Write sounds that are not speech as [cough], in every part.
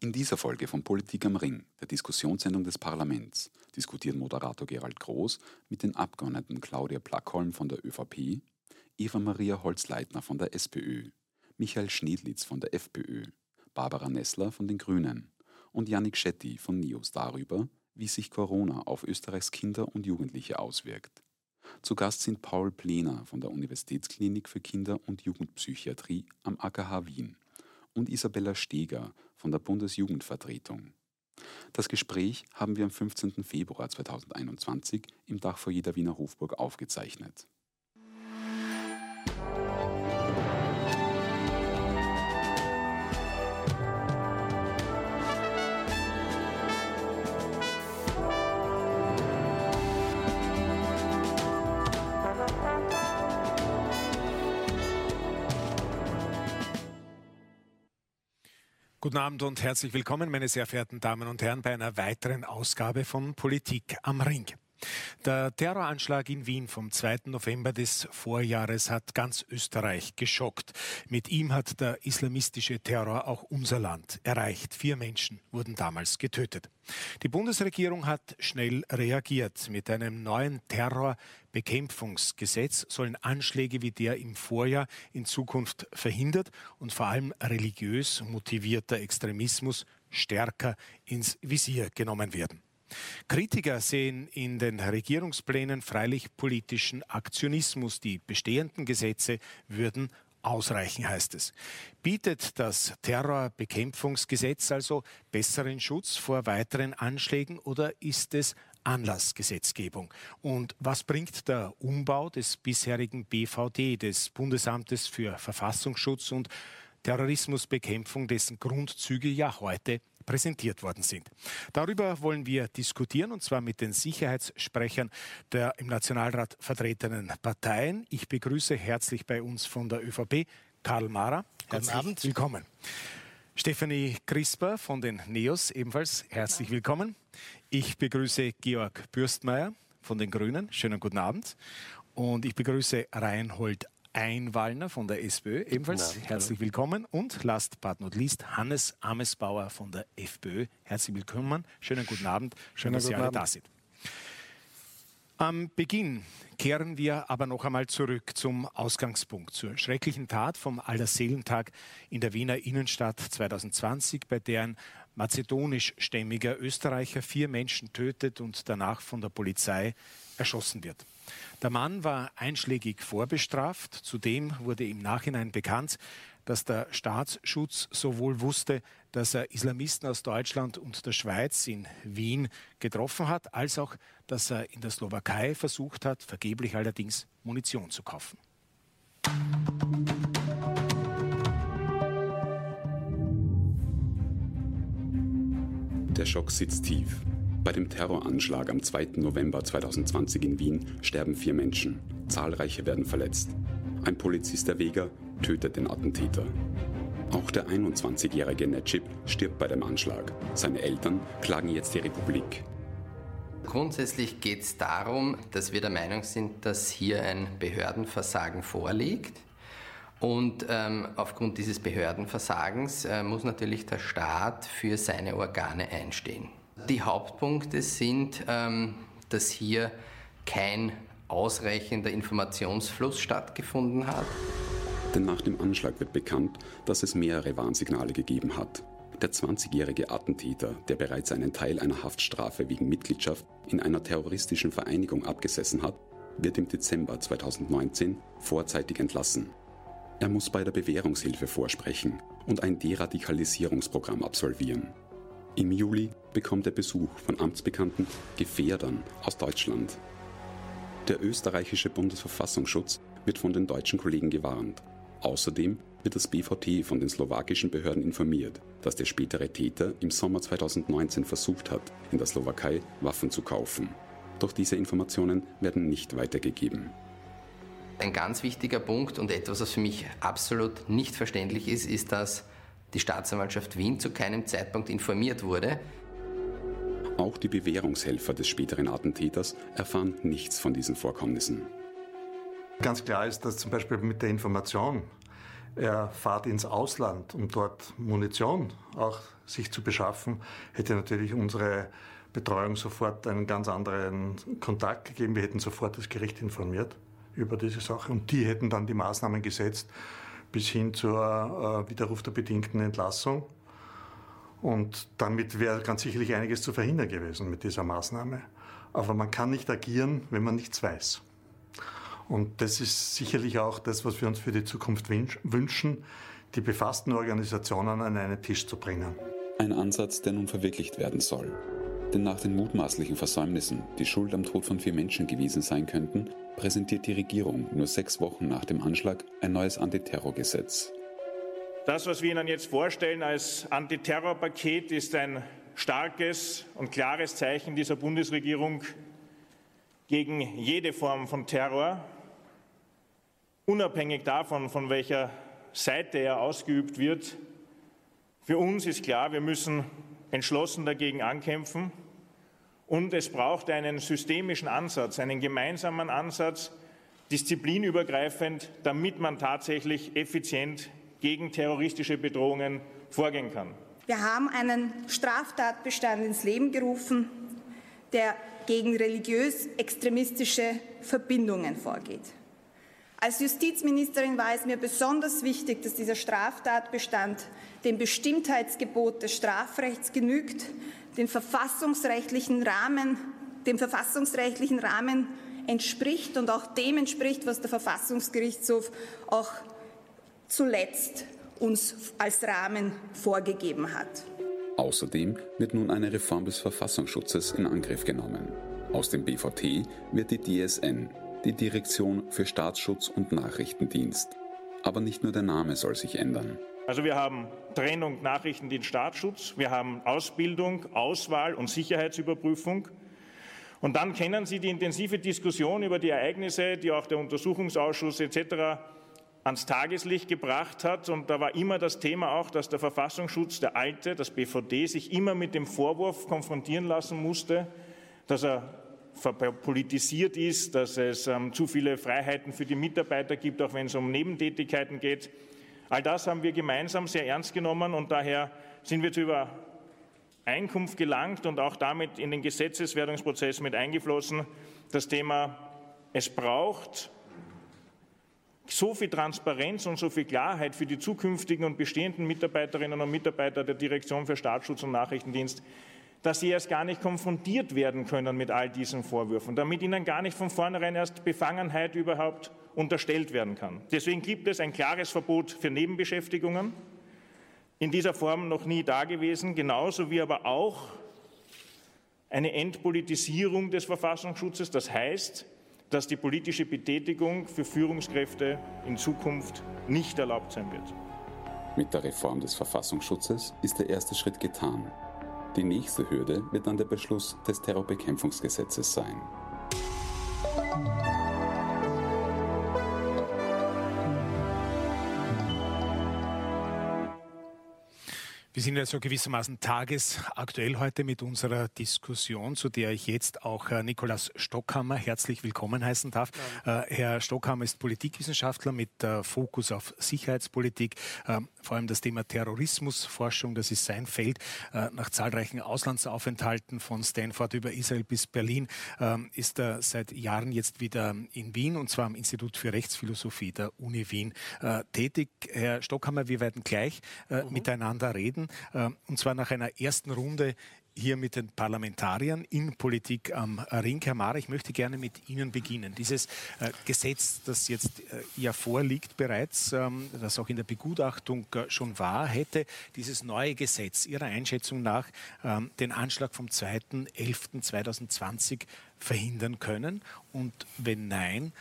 In dieser Folge von Politik am Ring, der Diskussionssendung des Parlaments, diskutiert Moderator Gerald Groß mit den Abgeordneten Claudia Plackholm von der ÖVP, Eva-Maria Holzleitner von der SPÖ, Michael Schneedlitz von der FPÖ, Barbara Nessler von den Grünen und Yannick Schetti von NIOS darüber, wie sich Corona auf Österreichs Kinder und Jugendliche auswirkt. Zu Gast sind Paul Plener von der Universitätsklinik für Kinder- und Jugendpsychiatrie am AKH Wien und Isabella Steger von der Bundesjugendvertretung. Das Gespräch haben wir am 15. Februar 2021 im Dach vor jeder Wiener Hofburg aufgezeichnet. Guten Abend und herzlich willkommen, meine sehr verehrten Damen und Herren, bei einer weiteren Ausgabe von Politik am Ring. Der Terroranschlag in Wien vom 2. November des Vorjahres hat ganz Österreich geschockt. Mit ihm hat der islamistische Terror auch unser Land erreicht. Vier Menschen wurden damals getötet. Die Bundesregierung hat schnell reagiert. Mit einem neuen Terrorbekämpfungsgesetz sollen Anschläge wie der im Vorjahr in Zukunft verhindert und vor allem religiös motivierter Extremismus stärker ins Visier genommen werden. Kritiker sehen in den Regierungsplänen freilich politischen Aktionismus. Die bestehenden Gesetze würden ausreichen, heißt es. Bietet das Terrorbekämpfungsgesetz also besseren Schutz vor weiteren Anschlägen oder ist es Anlassgesetzgebung? Und was bringt der Umbau des bisherigen BVD, des Bundesamtes für Verfassungsschutz und Terrorismusbekämpfung, dessen Grundzüge ja heute präsentiert worden sind. Darüber wollen wir diskutieren, und zwar mit den Sicherheitssprechern der im Nationalrat vertretenen Parteien. Ich begrüße herzlich bei uns von der ÖVP Karl Mara. Guten Abend. Willkommen. Stefanie Crisper von den NEOS ebenfalls herzlich willkommen. Ich begrüße Georg Bürstmeier von den Grünen. Schönen guten Abend. Und ich begrüße Reinhold Einwallner von der SPÖ, ebenfalls Abend, herzlich willkommen. Und last but not least Hannes Amesbauer von der FPÖ. Herzlich willkommen, schönen guten Abend, schön, dass Sie alle da sind. Am Beginn kehren wir aber noch einmal zurück zum Ausgangspunkt, zur schrecklichen Tat vom Allerseelentag in der Wiener Innenstadt 2020, bei der ein mazedonischstämmiger Österreicher vier Menschen tötet und danach von der Polizei erschossen wird. Der Mann war einschlägig vorbestraft. Zudem wurde im Nachhinein bekannt, dass der Staatsschutz sowohl wusste, dass er Islamisten aus Deutschland und der Schweiz in Wien getroffen hat, als auch, dass er in der Slowakei versucht hat, vergeblich allerdings Munition zu kaufen. Der Schock sitzt tief. Bei dem Terroranschlag am 2. November 2020 in Wien sterben vier Menschen. Zahlreiche werden verletzt. Ein Polizist der Vega tötet den Attentäter. Auch der 21-jährige Netschip stirbt bei dem Anschlag. Seine Eltern klagen jetzt die Republik. Grundsätzlich geht es darum, dass wir der Meinung sind, dass hier ein Behördenversagen vorliegt. Und ähm, aufgrund dieses Behördenversagens äh, muss natürlich der Staat für seine Organe einstehen. Die Hauptpunkte sind, ähm, dass hier kein ausreichender Informationsfluss stattgefunden hat. Denn nach dem Anschlag wird bekannt, dass es mehrere Warnsignale gegeben hat. Der 20-jährige Attentäter, der bereits einen Teil einer Haftstrafe wegen Mitgliedschaft in einer terroristischen Vereinigung abgesessen hat, wird im Dezember 2019 vorzeitig entlassen. Er muss bei der Bewährungshilfe vorsprechen und ein Deradikalisierungsprogramm absolvieren. Im Juli bekommt er Besuch von amtsbekannten Gefährdern aus Deutschland. Der österreichische Bundesverfassungsschutz wird von den deutschen Kollegen gewarnt. Außerdem wird das BVT von den slowakischen Behörden informiert, dass der spätere Täter im Sommer 2019 versucht hat, in der Slowakei Waffen zu kaufen. Doch diese Informationen werden nicht weitergegeben. Ein ganz wichtiger Punkt und etwas, was für mich absolut nicht verständlich ist, ist, dass die Staatsanwaltschaft Wien zu keinem Zeitpunkt informiert wurde. Auch die Bewährungshelfer des späteren Attentäters erfahren nichts von diesen Vorkommnissen. Ganz klar ist, dass zum Beispiel mit der Information er fahrt ins Ausland, um dort Munition auch sich zu beschaffen, hätte natürlich unsere Betreuung sofort einen ganz anderen Kontakt gegeben. Wir hätten sofort das Gericht informiert über diese Sache und die hätten dann die Maßnahmen gesetzt bis hin zur äh, Widerruf der bedingten Entlassung. Und damit wäre ganz sicherlich einiges zu verhindern gewesen mit dieser Maßnahme. Aber man kann nicht agieren, wenn man nichts weiß. Und das ist sicherlich auch das, was wir uns für die Zukunft wünschen, die befassten Organisationen an einen Tisch zu bringen. Ein Ansatz, der nun verwirklicht werden soll. Denn nach den mutmaßlichen Versäumnissen, die schuld am Tod von vier Menschen gewesen sein könnten, präsentiert die Regierung nur sechs Wochen nach dem Anschlag ein neues Antiterrorgesetz. Das, was wir Ihnen jetzt vorstellen als Antiterrorpaket, ist ein starkes und klares Zeichen dieser Bundesregierung gegen jede Form von Terror, unabhängig davon, von welcher Seite er ausgeübt wird. Für uns ist klar, wir müssen entschlossen dagegen ankämpfen und es braucht einen systemischen Ansatz, einen gemeinsamen Ansatz, disziplinübergreifend, damit man tatsächlich effizient gegen terroristische Bedrohungen vorgehen kann. Wir haben einen Straftatbestand ins Leben gerufen, der gegen religiös-extremistische Verbindungen vorgeht. Als Justizministerin war es mir besonders wichtig, dass dieser Straftatbestand dem Bestimmtheitsgebot des Strafrechts genügt, den verfassungsrechtlichen Rahmen, dem verfassungsrechtlichen Rahmen entspricht und auch dem entspricht, was der Verfassungsgerichtshof auch zuletzt uns als Rahmen vorgegeben hat. Außerdem wird nun eine Reform des Verfassungsschutzes in Angriff genommen. Aus dem BVT wird die DSN, die Direktion für Staatsschutz und Nachrichtendienst. Aber nicht nur der Name soll sich ändern. Also wir haben Trennung Nachrichtendienst Staatsschutz, wir haben Ausbildung, Auswahl und Sicherheitsüberprüfung. Und dann kennen Sie die intensive Diskussion über die Ereignisse, die auch der Untersuchungsausschuss etc. ans Tageslicht gebracht hat. Und da war immer das Thema auch, dass der Verfassungsschutz, der alte, das BVD, sich immer mit dem Vorwurf konfrontieren lassen musste, dass er verpolitisiert ist, dass es ähm, zu viele Freiheiten für die Mitarbeiter gibt, auch wenn es um Nebentätigkeiten geht. All das haben wir gemeinsam sehr ernst genommen und daher sind wir zu Übereinkunft gelangt und auch damit in den Gesetzeswerdungsprozess mit eingeflossen. Das Thema, es braucht so viel Transparenz und so viel Klarheit für die zukünftigen und bestehenden Mitarbeiterinnen und Mitarbeiter der Direktion für Staatsschutz und Nachrichtendienst, dass sie erst gar nicht konfrontiert werden können mit all diesen Vorwürfen, damit ihnen gar nicht von vornherein erst Befangenheit überhaupt unterstellt werden kann. Deswegen gibt es ein klares Verbot für Nebenbeschäftigungen, in dieser Form noch nie dagewesen, genauso wie aber auch eine Entpolitisierung des Verfassungsschutzes. Das heißt, dass die politische Betätigung für Führungskräfte in Zukunft nicht erlaubt sein wird. Mit der Reform des Verfassungsschutzes ist der erste Schritt getan. Die nächste Hürde wird dann der Beschluss des Terrorbekämpfungsgesetzes sein. Wir sind ja so gewissermaßen tagesaktuell heute mit unserer Diskussion, zu der ich jetzt auch äh, Nikolaus Stockhammer herzlich willkommen heißen darf. Äh, Herr Stockhammer ist Politikwissenschaftler mit äh, Fokus auf Sicherheitspolitik, vor allem das Thema Terrorismusforschung, das ist sein Feld. Nach zahlreichen Auslandsaufenthalten von Stanford über Israel bis Berlin ähm, ist er seit Jahren jetzt wieder in Wien und zwar am Institut für Rechtsphilosophie der Uni Wien tätig. Herr Stockhammer, wir werden gleich mhm. miteinander reden. Und zwar nach einer ersten Runde hier mit den Parlamentariern in Politik am Ring. Herr Mara, ich möchte gerne mit Ihnen beginnen. Dieses äh, Gesetz, das jetzt äh, ja vorliegt bereits, ähm, das auch in der Begutachtung äh, schon war, hätte dieses neue Gesetz Ihrer Einschätzung nach ähm, den Anschlag vom 2.11.2020 verhindern können? Und wenn nein,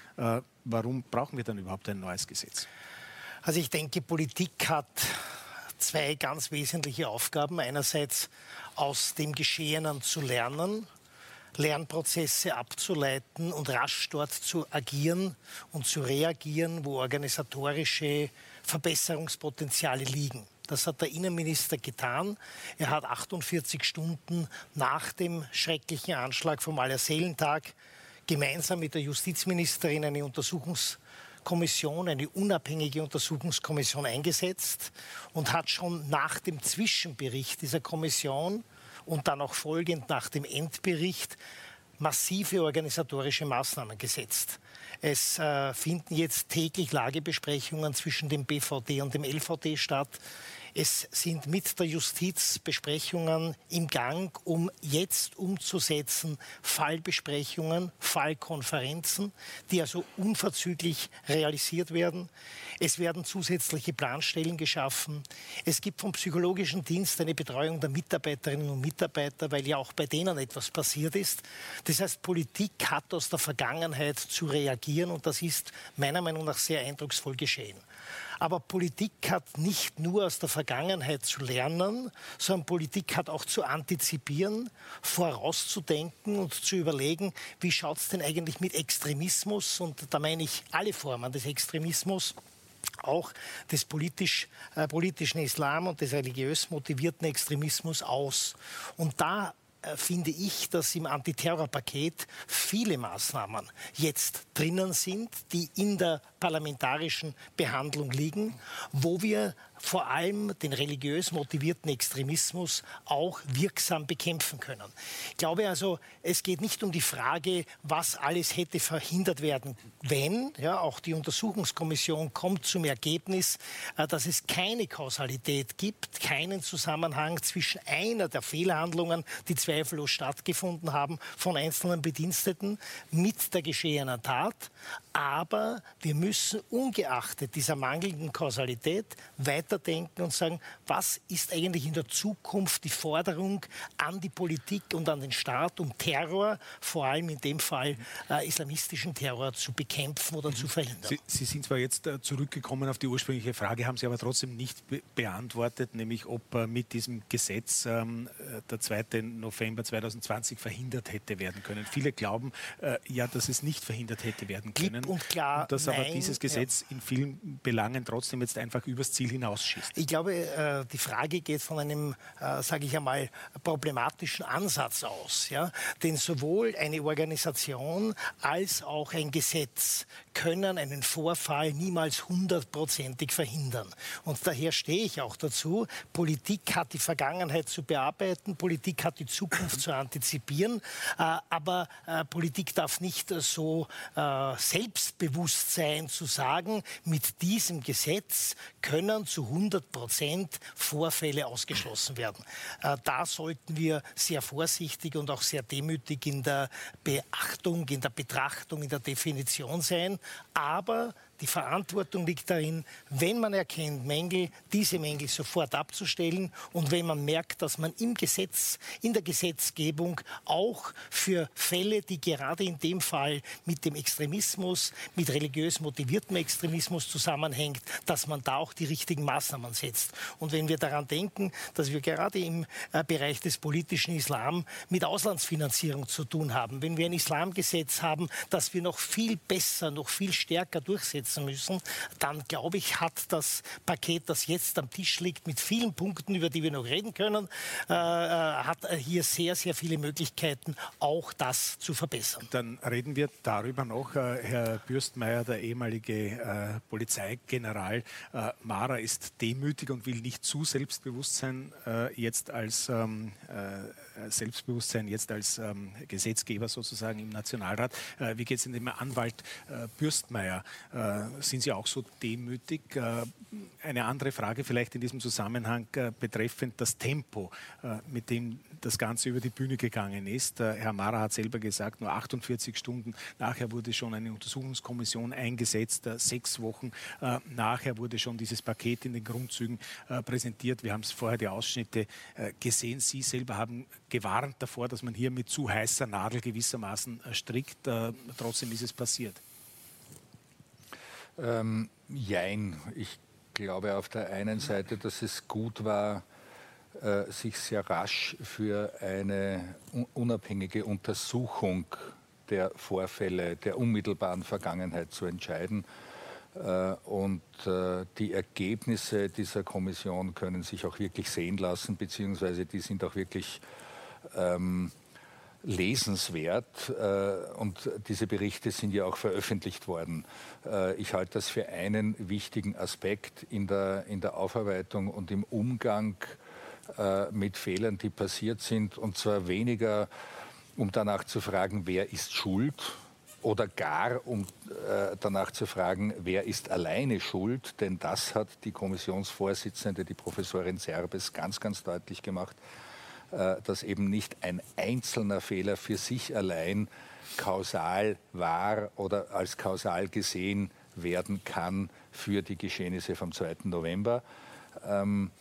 warum brauchen wir dann überhaupt ein neues Gesetz? Also ich denke, Politik hat zwei ganz wesentliche Aufgaben. Einerseits aus dem Geschehenen zu lernen, Lernprozesse abzuleiten und rasch dort zu agieren und zu reagieren, wo organisatorische Verbesserungspotenziale liegen. Das hat der Innenminister getan. Er hat 48 Stunden nach dem schrecklichen Anschlag vom Allerseelentag gemeinsam mit der Justizministerin eine Untersuchungs Kommission, eine unabhängige Untersuchungskommission eingesetzt und hat schon nach dem Zwischenbericht dieser Kommission und dann auch folgend nach dem Endbericht massive organisatorische Maßnahmen gesetzt. Es äh, finden jetzt täglich Lagebesprechungen zwischen dem BVD und dem LVD statt. Es sind mit der Justiz Besprechungen im Gang, um jetzt umzusetzen Fallbesprechungen, Fallkonferenzen, die also unverzüglich realisiert werden. Es werden zusätzliche Planstellen geschaffen. Es gibt vom psychologischen Dienst eine Betreuung der Mitarbeiterinnen und Mitarbeiter, weil ja auch bei denen etwas passiert ist. Das heißt, Politik hat aus der Vergangenheit zu reagieren und das ist meiner Meinung nach sehr eindrucksvoll geschehen. Aber Politik hat nicht nur aus der Vergangenheit zu lernen, sondern Politik hat auch zu antizipieren, vorauszudenken und zu überlegen, wie schaut es denn eigentlich mit Extremismus, und da meine ich alle Formen des Extremismus, auch des politisch, äh, politischen Islam und des religiös motivierten Extremismus aus. Und da äh, finde ich, dass im Antiterrorpaket viele Maßnahmen jetzt drinnen sind, die in der parlamentarischen Behandlung liegen, wo wir vor allem den religiös motivierten Extremismus auch wirksam bekämpfen können. Ich glaube also, es geht nicht um die Frage, was alles hätte verhindert werden, wenn, ja, auch die Untersuchungskommission kommt zum Ergebnis, äh, dass es keine Kausalität gibt, keinen Zusammenhang zwischen einer der Fehlhandlungen, die zweifellos stattgefunden haben, von einzelnen Bediensteten mit der geschehenen Tat. Aber wir müssen ungeachtet dieser mangelnden Kausalität weiter weiterdenken und sagen, was ist eigentlich in der Zukunft die Forderung an die Politik und an den Staat, um Terror, vor allem in dem Fall äh, islamistischen Terror, zu bekämpfen oder mhm. zu verhindern. Sie, Sie, sind zwar jetzt äh, zurückgekommen auf die ursprüngliche Frage, haben Sie aber trotzdem nicht be beantwortet, nämlich ob äh, mit diesem Gesetz ähm, äh, der 2. November 2020 verhindert hätte werden können. Viele glauben äh, ja, dass es nicht verhindert hätte werden können. Und klar, und dass nein, aber dieses Gesetz ja. in vielen Belangen trotzdem jetzt einfach übers Ziel hinaus rausschießt? Ich glaube, äh, die Frage geht von einem, äh, sage ich einmal, problematischen Ansatz aus. Ja? Denn sowohl eine Organisation als auch ein Gesetz können einen Vorfall niemals hundertprozentig verhindern. Und daher stehe ich auch dazu, Politik hat die Vergangenheit zu bearbeiten, Politik hat die Zukunft zu antizipieren, äh, aber Politik darf nicht so selbstbewusst sein zu sagen, mit diesem Gesetz können zu 100 Prozent Vorfälle ausgeschlossen werden. Äh, da sollten wir sehr vorsichtig und auch sehr demütig in der Beachtung, in der Betrachtung, in der Definition sein. Aber die Verantwortung liegt darin, wenn man erkennt Mängel, diese Mängel sofort abzustellen und wenn man merkt, dass man im Gesetz, in der Gesetzgebung auch für Fälle, die gerade in dem Fall mit dem Extremismus, mit religiös motiviertem Extremismus zusammenhängt, dass man da auch die richtigen Maßnahmen setzt. Und wenn wir daran denken, dass wir gerade im äh, Bereich des politischen Islam mit Auslandsfinanzierung zu tun haben, wenn wir ein Islamgesetz haben, das wir noch viel besser, noch viel stärker durchsetzen, umsetzen müssen, dann glaube ich, hat das Paket, das jetzt am Tisch liegt, mit vielen Punkten, über die wir noch reden können, äh, äh hat hier sehr, sehr viele Möglichkeiten, auch das zu verbessern. Dann reden wir darüber noch. Äh, Herr Bürstmeier, der ehemalige äh, Polizeigeneral äh, Mara, ist demütig und will nicht zu selbstbewusst sein, äh, jetzt als ähm, Selbstbewusstsein jetzt als ähm, Gesetzgeber sozusagen im Nationalrat. wie geht es in dem Anwalt Bürstmeier? sind Sie auch so demütig? Äh, eine andere Frage vielleicht in diesem Zusammenhang äh, betreffend das Tempo, äh, mit dem das Ganze über die Bühne gegangen ist. Herr Mara hat selber gesagt, nur 48 Stunden nachher wurde schon eine Untersuchungskommission eingesetzt. Sechs Wochen nachher wurde schon dieses Paket in den Grundzügen präsentiert. Wir haben es vorher die Ausschnitte gesehen. Sie selber haben gewarnt davor, dass man hier mit zu heißer Nadel gewissermaßen strickt. Trotzdem ist es passiert. Ähm, jein. Ich glaube auf der einen Seite, dass es gut war, äh, sich sehr rasch für eine unabhängige Untersuchung der Vorfälle der unmittelbaren Vergangenheit zu entscheiden. Äh, und äh, die Ergebnisse dieser Kommission können sich auch wirklich sehen lassen, beziehungsweise die sind auch wirklich ähm, lesenswert äh, und diese Berichte sind ja auch veröffentlicht worden. Äh, ich halte das für einen wichtigen Aspekt in der, in der Aufarbeitung und im Umgang äh, mit Fehlern, die passiert sind. Und zwar weniger, um danach zu fragen, wer ist schuld oder gar, um äh, danach zu fragen, wer ist alleine schuld, denn das hat die Kommissionsvorsitzende, die Professorin Serbes, ganz, ganz deutlich gemacht dass eben nicht ein einzelner Fehler für sich allein kausal war oder als kausal gesehen werden kann für die Geschehnisse vom 2. November, ähm,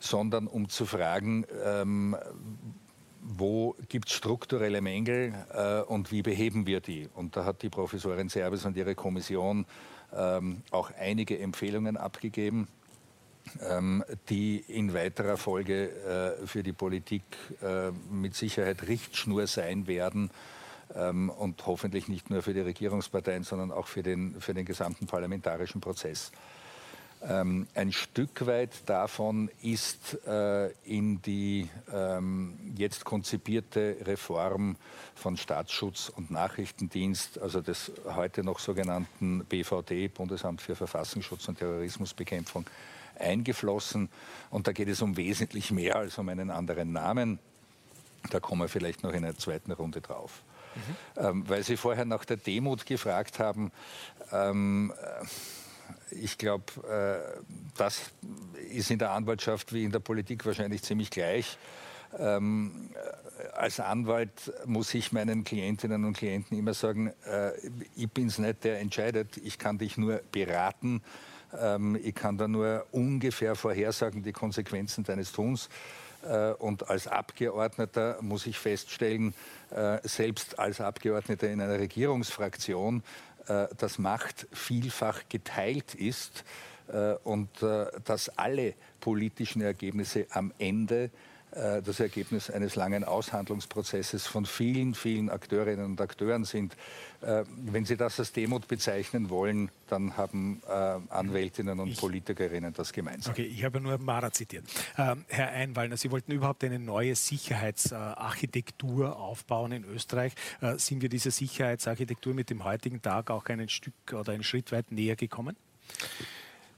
sondern um zu fragen, ähm, wo gibt es strukturelle Mängel äh, und wie beheben wir die? Und da hat die Professorin Serbes und ihre Kommission ähm, auch einige Empfehlungen abgegeben. Ähm, die in weiterer Folge äh, für die Politik äh, mit Sicherheit Richtschnur sein werden ähm, und hoffentlich nicht nur für die Regierungsparteien, sondern auch für den, für den gesamten parlamentarischen Prozess. Ähm, ein Stück weit davon ist äh, in die jetzt konzipierte Reform von Staatsschutz und Nachrichtendienst, also des heute noch sogenannten BVD, Bundesamt für Verfassungsschutz und Terrorismusbekämpfung, eingeflossen. Und da geht es um wesentlich mehr als um einen anderen Namen. Da kommen wir vielleicht noch in einer zweiten Runde drauf. Mhm. Ähm, weil Sie vorher nach der Demut gefragt haben, ähm, äh, ich glaube, äh, das ist in der Anwaltschaft wie in der Politik wahrscheinlich ziemlich gleich. Ähm, äh, als Anwalt muss ich meinen Klientinnen und Klienten immer sagen, äh, ich bin es nicht, der entscheidet, ich kann dich nur beraten ähm, ich kann da nur ungefähr vorhersagen, die Konsequenzen deines Tuns. Äh, und als Abgeordneter muss ich feststellen, äh, selbst als Abgeordneter in einer Regierungsfraktion, äh, dass Macht vielfach geteilt ist und dass alle politischen Ergebnisse am Ende das Ergebnis eines langen Aushandlungsprozesses von vielen, vielen Akteurinnen und Akteuren sind. Äh, wenn Sie das als Demut bezeichnen wollen, dann haben äh, Anwältinnen und ich, Politikerinnen das gemeinsam. Okay, ich habe nur Mara zitiert. Ähm, Herr Einwallner, Sie wollten überhaupt eine neue Sicherheitsarchitektur aufbauen in Österreich. sind wir dieser Sicherheitsarchitektur mit dem heutigen Tag auch ein Stück oder einen Schritt weit näher gekommen?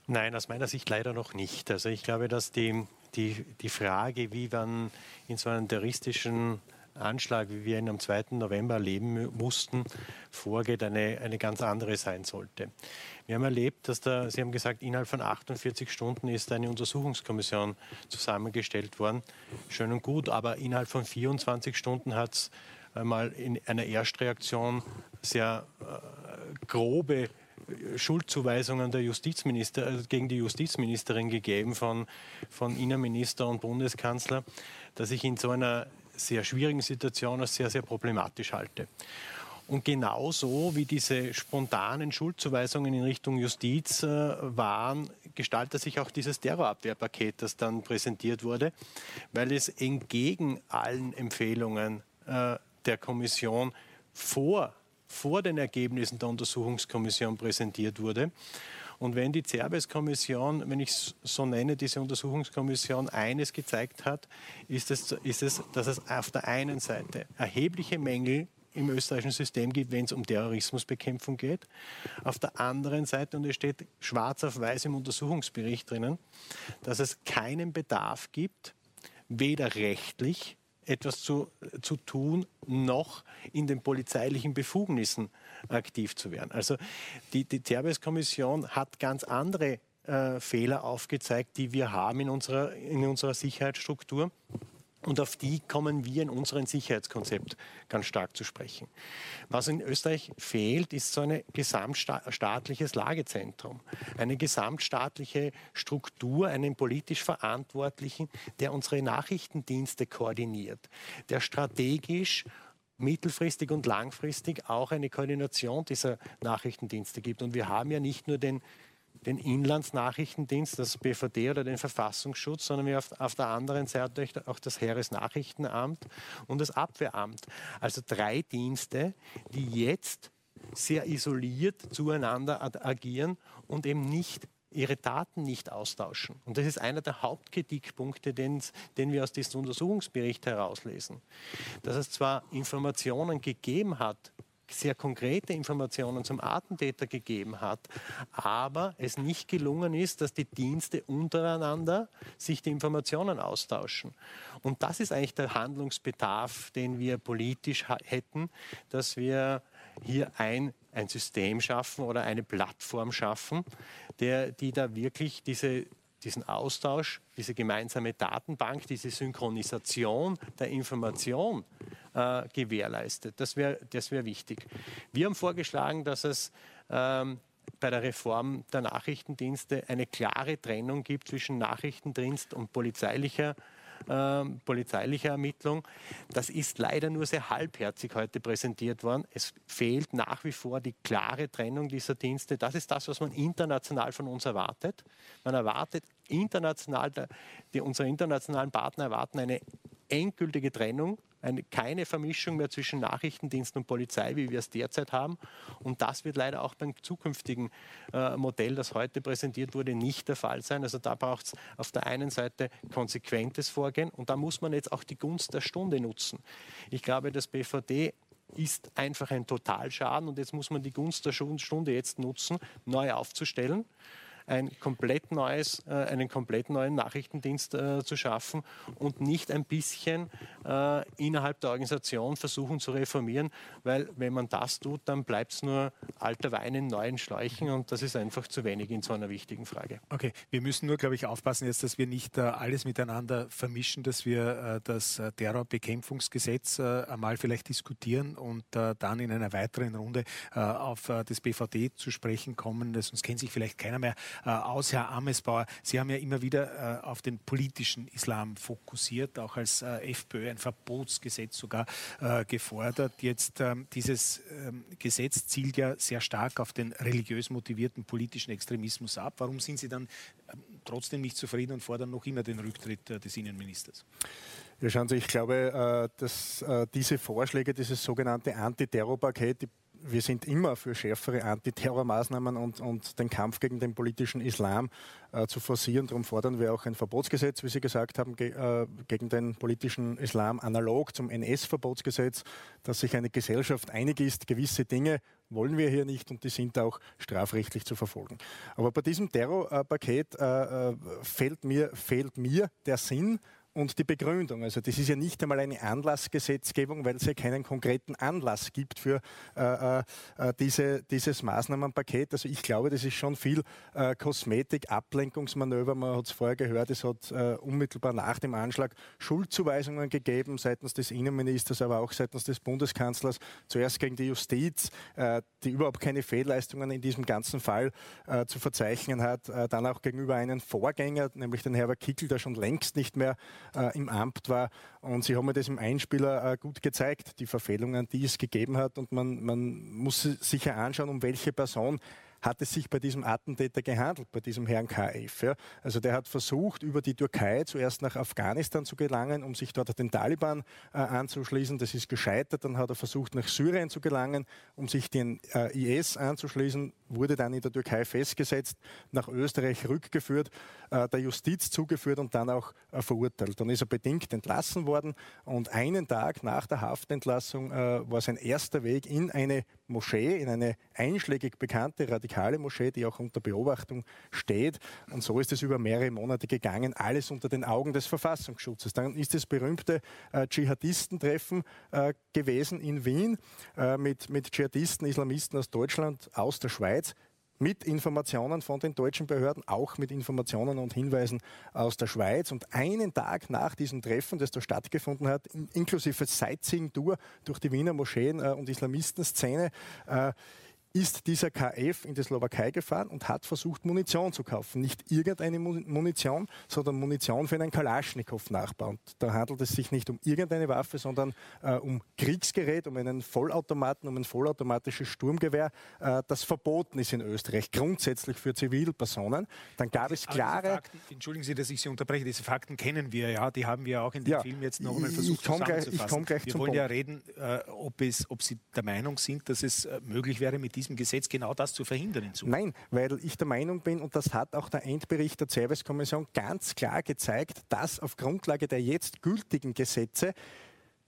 Nein, aus meiner Sicht leider noch nicht. Also ich glaube, dass die, die, die Frage, wie man in so einem terroristischen Anschlag, wie wir ihn am 2. November erleben mussten, vorgeht, eine, eine ganz andere sein sollte. Wir haben erlebt, dass da, Sie haben gesagt, innerhalb von 48 Stunden ist eine Untersuchungskommission zusammengestellt worden. Schön und gut, aber innerhalb von 24 Stunden hat es einmal in einer Erstreaktion sehr äh, grobe Schuldzuweisungen der Justizminister, äh, gegen die Justizministerin gegeben von, von Innenminister und Bundeskanzler, dass ich in so einer sehr schwierigen Situation als sehr, sehr problematisch halte. Und genauso wie diese spontanen Schuldzuweisungen in Richtung Justiz äh, waren, gestaltet sich auch dieses Terrorabwehrpaket, das dann präsentiert wurde, weil es entgegen allen Empfehlungen äh, der Kommission vor vor den Ergebnissen der Untersuchungskommission präsentiert wurde. Und wenn die Zerbes-Kommission, wenn ich es so nenne, diese Untersuchungskommission eines gezeigt hat, ist es, ist es, dass es auf der einen Seite erhebliche Mängel im österreichischen System gibt, wenn es um Terrorismusbekämpfung geht. Auf der anderen Seite, und es steht schwarz auf weiß im Untersuchungsbericht drinnen, dass es keinen Bedarf gibt, weder rechtlich etwas zu, zu tun, noch in den polizeilichen Befugnissen aktiv zu werden. Also die, die Terbes-Kommission hat ganz andere äh, Fehler aufgezeigt, die wir haben in unserer, in unserer Sicherheitsstruktur. Und auf die kommen wir in unserem Sicherheitskonzept ganz stark zu sprechen. Was in Österreich fehlt, ist so ein gesamtstaatliches Lagezentrum, eine gesamtstaatliche Struktur, einen politisch Verantwortlichen, der unsere Nachrichtendienste koordiniert, der strategisch mittelfristig und langfristig auch eine Koordination dieser Nachrichtendienste gibt. Und wir haben ja nicht nur den den Inlandsnachrichtendienst, das BVD oder den Verfassungsschutz, sondern wir auf, auf der anderen Seite auch das Heeresnachrichtenamt und das Abwehramt. Also drei Dienste, die jetzt sehr isoliert zueinander agieren und eben nicht ihre Daten nicht austauschen. Und das ist einer der Hauptkritikpunkte, den, den wir aus diesem Untersuchungsbericht herauslesen. Dass es zwar Informationen gegeben hat, sehr konkrete Informationen zum Attentäter gegeben hat, aber es nicht gelungen ist, dass die Dienste untereinander sich die Informationen austauschen. Und das ist eigentlich der Handlungsbedarf, den wir politisch hätten, dass wir hier ein, ein System schaffen oder eine Plattform schaffen, der, die da wirklich diese, diesen Austausch, diese gemeinsame Datenbank, diese Synchronisation der Information äh, gewährleistet. Das wäre das wär wichtig. Wir haben vorgeschlagen, dass es ähm, bei der Reform der Nachrichtendienste eine klare Trennung gibt zwischen Nachrichtendienst und polizeilicher äh, polizeiliche Ermittlung. Das ist leider nur sehr halbherzig heute präsentiert worden. Es fehlt nach wie vor die klare Trennung dieser Dienste. Das ist das, was man international von uns erwartet. Man erwartet international, die, unsere internationalen Partner erwarten eine endgültige Trennung eine, keine Vermischung mehr zwischen Nachrichtendienst und Polizei, wie wir es derzeit haben. Und das wird leider auch beim zukünftigen äh, Modell, das heute präsentiert wurde, nicht der Fall sein. Also da braucht es auf der einen Seite konsequentes Vorgehen und da muss man jetzt auch die Gunst der Stunde nutzen. Ich glaube, das BVD ist einfach ein Totalschaden und jetzt muss man die Gunst der Stunde jetzt nutzen, neu aufzustellen ein komplett neues, äh, einen komplett neuen Nachrichtendienst äh, zu schaffen und nicht ein bisschen äh, innerhalb der Organisation versuchen zu reformieren, weil wenn man das tut, dann bleibt es nur alter Wein in neuen Schläuchen und das ist einfach zu wenig in so einer wichtigen Frage. Okay, wir müssen nur, glaube ich, aufpassen jetzt, dass wir nicht alles miteinander vermischen, dass wir das Terrorbekämpfungsgesetz einmal vielleicht diskutieren und dann in einer weiteren Runde auf das BVD zu sprechen kommen. Sonst kennt sich vielleicht keiner mehr äh, aus, Herr Amesbauer. Sie haben ja immer wieder äh, auf den politischen Islam fokussiert, auch als äh, FPÖ ein Verbotsgesetz sogar gefordert. Jetzt ähm, dieses ähm, Gesetz zielt ja sehr stark auf den religiös motivierten politischen Extremismus ab. Warum sind Sie dann ähm, trotzdem nicht zufrieden und fordern noch immer den Rücktritt des Innenministers? Ja, schauen Sie, ich glaube, dass diese Vorschläge, dieses sogenannte Antiterrorpaket, die wir sind immer für schärfere Antiterrormaßnahmen und, und den Kampf gegen den politischen Islam äh, zu forcieren. Darum fordern wir auch ein Verbotsgesetz, wie Sie gesagt haben, ge äh, gegen den politischen Islam, analog zum NS-Verbotsgesetz, dass sich eine Gesellschaft einig ist, gewisse Dinge wollen wir hier nicht und die sind auch strafrechtlich zu verfolgen. Aber bei diesem Terrorpaket äh, äh fehlt, mir, fehlt mir der Sinn, und die Begründung. Also das ist ja nicht einmal eine Anlassgesetzgebung, weil es ja keinen konkreten Anlass gibt für äh, äh, äh, diese, dieses Maßnahmenpaket. Also ich glaube, das ist schon viel äh, Kosmetik, Ablenkungsmanöver. Man hat es vorher gehört, es hat äh, unmittelbar nach dem Anschlag Schuldzuweisungen gegeben seitens des Innenministers, aber auch seitens des Bundeskanzlers. Zuerst gegen die Justiz, äh, die überhaupt keine Fehlleistungen in diesem ganzen Fall zu verzeichnen hat. dann auch gegenüber einem Vorgänger, nämlich den Herbert Kickel, der schon längst nicht mehr äh, im Amt war. Und Sie haben mir das im Einspieler äh, gut gezeigt, die Verfehlungen, die es gegeben hat. Und man, man muss sich ja anschauen, um welche Person hat es sich bei diesem Attentäter gehandelt, bei diesem Herrn KF. Ja? Also der hat versucht, über die Türkei zuerst nach Afghanistan zu gelangen, um sich dort den Taliban äh, anzuschließen. Das ist gescheitert. Dann hat er versucht, nach Syrien zu gelangen, um sich den äh, IS anzuschließen, wurde dann in der Türkei festgesetzt, nach Österreich rückgeführt, äh, der Justiz zugeführt und dann auch äh, verurteilt. Dann ist er bedingt entlassen worden und einen Tag nach der Haftentlassung äh, war sein erster Weg in eine Moschee, in eine einschlägig bekannte radikale Moschee, die auch unter Beobachtung steht. Und so ist es über mehrere Monate gegangen, alles unter den Augen des Verfassungsschutzes. Dann ist das berühmte äh, Dschihadistentreffen äh, gewesen in Wien äh, mit, mit Dschihadisten, Islamisten aus Deutschland, aus der Schweiz mit Informationen von den deutschen Behörden, auch mit Informationen und Hinweisen aus der Schweiz. Und einen Tag nach diesem Treffen, das da stattgefunden hat, inklusive Sightseeing-Tour durch die Wiener Moscheen äh, und Islamistenszene, äh, ist dieser KF in die Slowakei gefahren und hat versucht, Munition zu kaufen. Nicht irgendeine Munition, sondern Munition für einen Kalaschnikow-Nachbau. Und da handelt es sich nicht um irgendeine Waffe, sondern äh, um Kriegsgerät, um einen Vollautomaten, um ein vollautomatisches Sturmgewehr, äh, das verboten ist in Österreich, grundsätzlich für Zivilpersonen. Dann gab es klare... Fakten, entschuldigen Sie, dass ich Sie unterbreche, diese Fakten kennen wir ja, die haben wir auch in dem ja, Film jetzt noch einmal versucht ich komm gleich, ich komm gleich Wir wollen Punkt. ja reden, äh, ob, es, ob Sie der Meinung sind, dass es äh, möglich wäre, mit diesem Gesetz genau das zu verhindern in Zukunft? Nein, weil ich der Meinung bin, und das hat auch der Endbericht der Servicekommission ganz klar gezeigt, dass auf Grundlage der jetzt gültigen Gesetze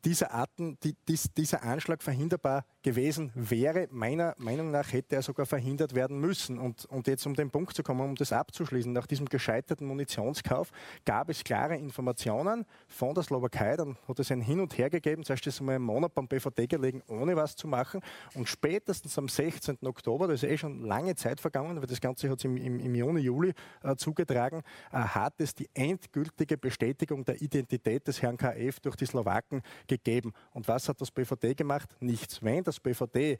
dieser, Arten, die, dies, dieser Anschlag verhinderbar gewesen wäre. Meiner Meinung nach hätte er sogar verhindert werden müssen. Und, und jetzt um den Punkt zu kommen, um das abzuschließen, nach diesem gescheiterten Munitionskauf gab es klare Informationen von der Slowakei. Dann hat es ein Hin und Her gegeben. Zuerst ist einmal einen Monat beim BVD gelegen, ohne was zu machen. Und spätestens am 16. Oktober, das ist eh schon lange Zeit vergangen, weil das Ganze hat es im, im, im, Juni, Juli äh, zugetragen, äh, hat es die endgültige Bestätigung der Identität des Herrn KF durch die Slowaken gegeben. Und was hat das BVD gemacht? Nichts. Wenn das BVD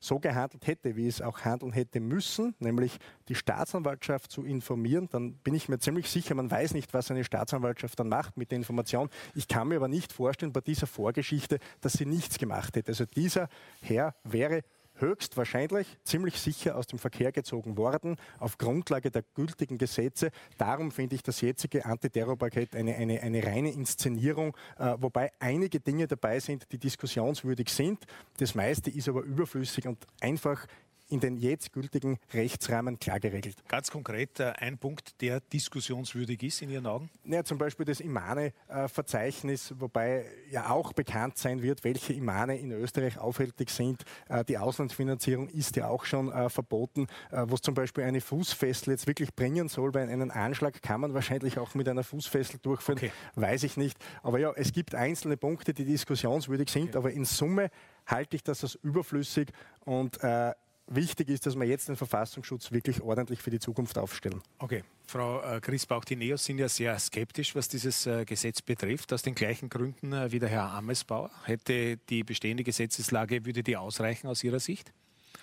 so gehandelt hätte, wie es auch handeln hätte müssen, nämlich die Staatsanwaltschaft zu informieren, dann bin ich mir ziemlich sicher, man weiß nicht, was eine Staatsanwaltschaft dann macht mit der Information. Ich kann mir aber nicht vorstellen bei dieser Vorgeschichte, dass sie nichts gemacht hätte. Also dieser Herr wäre höchstwahrscheinlich ziemlich sicher aus dem Verkehr gezogen worden, auf Grundlage der gültigen Gesetze. Darum finde ich das jetzige Antiterrorpaket eine, eine, eine reine Inszenierung, äh, wobei einige Dinge dabei sind, die diskussionswürdig sind. Das meiste ist aber überflüssig und einfach in den jetzt gültigen Rechtsrahmen klar geregelt. Ganz konkret äh, ein Punkt, der diskussionswürdig ist in Ihren Augen? Ja, zum Beispiel das Imane-Verzeichnis, wobei ja auch bekannt sein wird, welche Imane in Österreich aufhältig sind. Äh, die Auslandsfinanzierung ist ja auch schon äh, verboten, was zum Beispiel eine Fußfessel jetzt wirklich bringen soll, weil einen Anschlag kann man wahrscheinlich auch mit einer Fußfessel durchführen, okay. weiß ich nicht. Aber ja, es gibt einzelne Punkte, die diskussionswürdig sind, okay. aber in Summe halte ich das als überflüssig und äh, wichtig ist, dass wir jetzt den Verfassungsschutz wirklich ordentlich für die Zukunft aufstellen. Okay. Frau äh, Griesbauch, die Neos sind ja sehr skeptisch, was dieses äh, Gesetz betrifft, aus den gleichen Gründen äh, wie der Herr Amesbauer. Hätte die bestehende Gesetzeslage, würde die ausreichen aus Ihrer Sicht?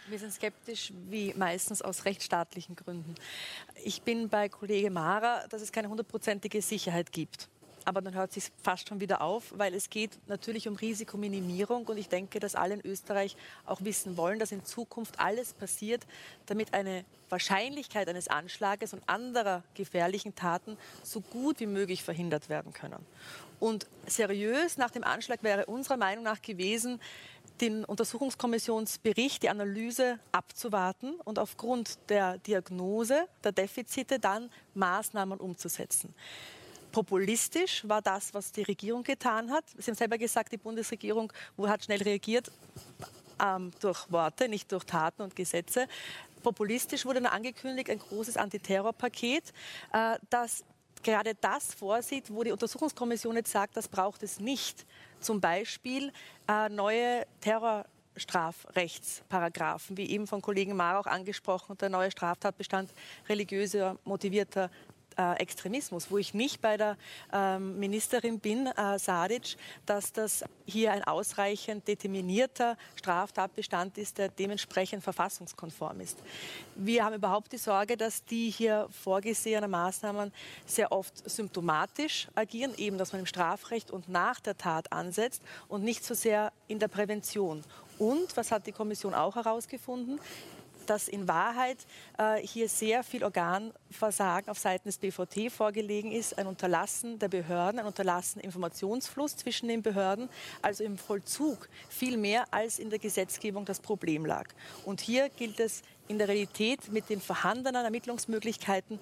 Wir sind skeptisch, wie meistens aus rechtsstaatlichen Gründen. Ich bin bei Kollege Mara, dass es keine hundertprozentige Sicherheit gibt aber dann hört es fast schon wieder auf, weil es geht natürlich um Risikominimierung und ich denke, dass alle in Österreich auch wissen wollen, dass in Zukunft alles passiert, damit eine Wahrscheinlichkeit eines Anschlages und anderer gefährlichen Taten so gut wie möglich verhindert werden können. Und seriös nach dem Anschlag wäre unserer Meinung nach gewesen, den Untersuchungskommissionsbericht, die Analyse abzuwarten und aufgrund der Diagnose der Defizite dann Maßnahmen umzusetzen. Populistisch war das, was die Regierung getan hat. Sie haben selber gesagt, die Bundesregierung hat schnell reagiert ähm, durch Worte, nicht durch Taten und Gesetze. Populistisch wurde dann angekündigt ein großes Antiterrorpaket, äh, das gerade das vorsieht, wo die Untersuchungskommission jetzt sagt, das braucht es nicht. Zum Beispiel äh, neue Terrorstrafrechtsparagraphen, wie eben von Kollegen Mar auch angesprochen, der neue Straftatbestand religiöser motivierter äh, Extremismus, wo ich nicht bei der ähm, Ministerin bin, äh, Sadic, dass das hier ein ausreichend determinierter Straftatbestand ist, der dementsprechend verfassungskonform ist. Wir haben überhaupt die Sorge, dass die hier vorgesehenen Maßnahmen sehr oft symptomatisch agieren, eben dass man im Strafrecht und nach der Tat ansetzt und nicht so sehr in der Prävention. Und, was hat die Kommission auch herausgefunden, dass in Wahrheit äh, hier sehr viel Organversagen auf Seiten des BVT vorgelegen ist, ein Unterlassen der Behörden, ein Unterlassen Informationsfluss zwischen den Behörden, also im Vollzug viel mehr als in der Gesetzgebung das Problem lag. Und hier gilt es in der Realität mit den vorhandenen Ermittlungsmöglichkeiten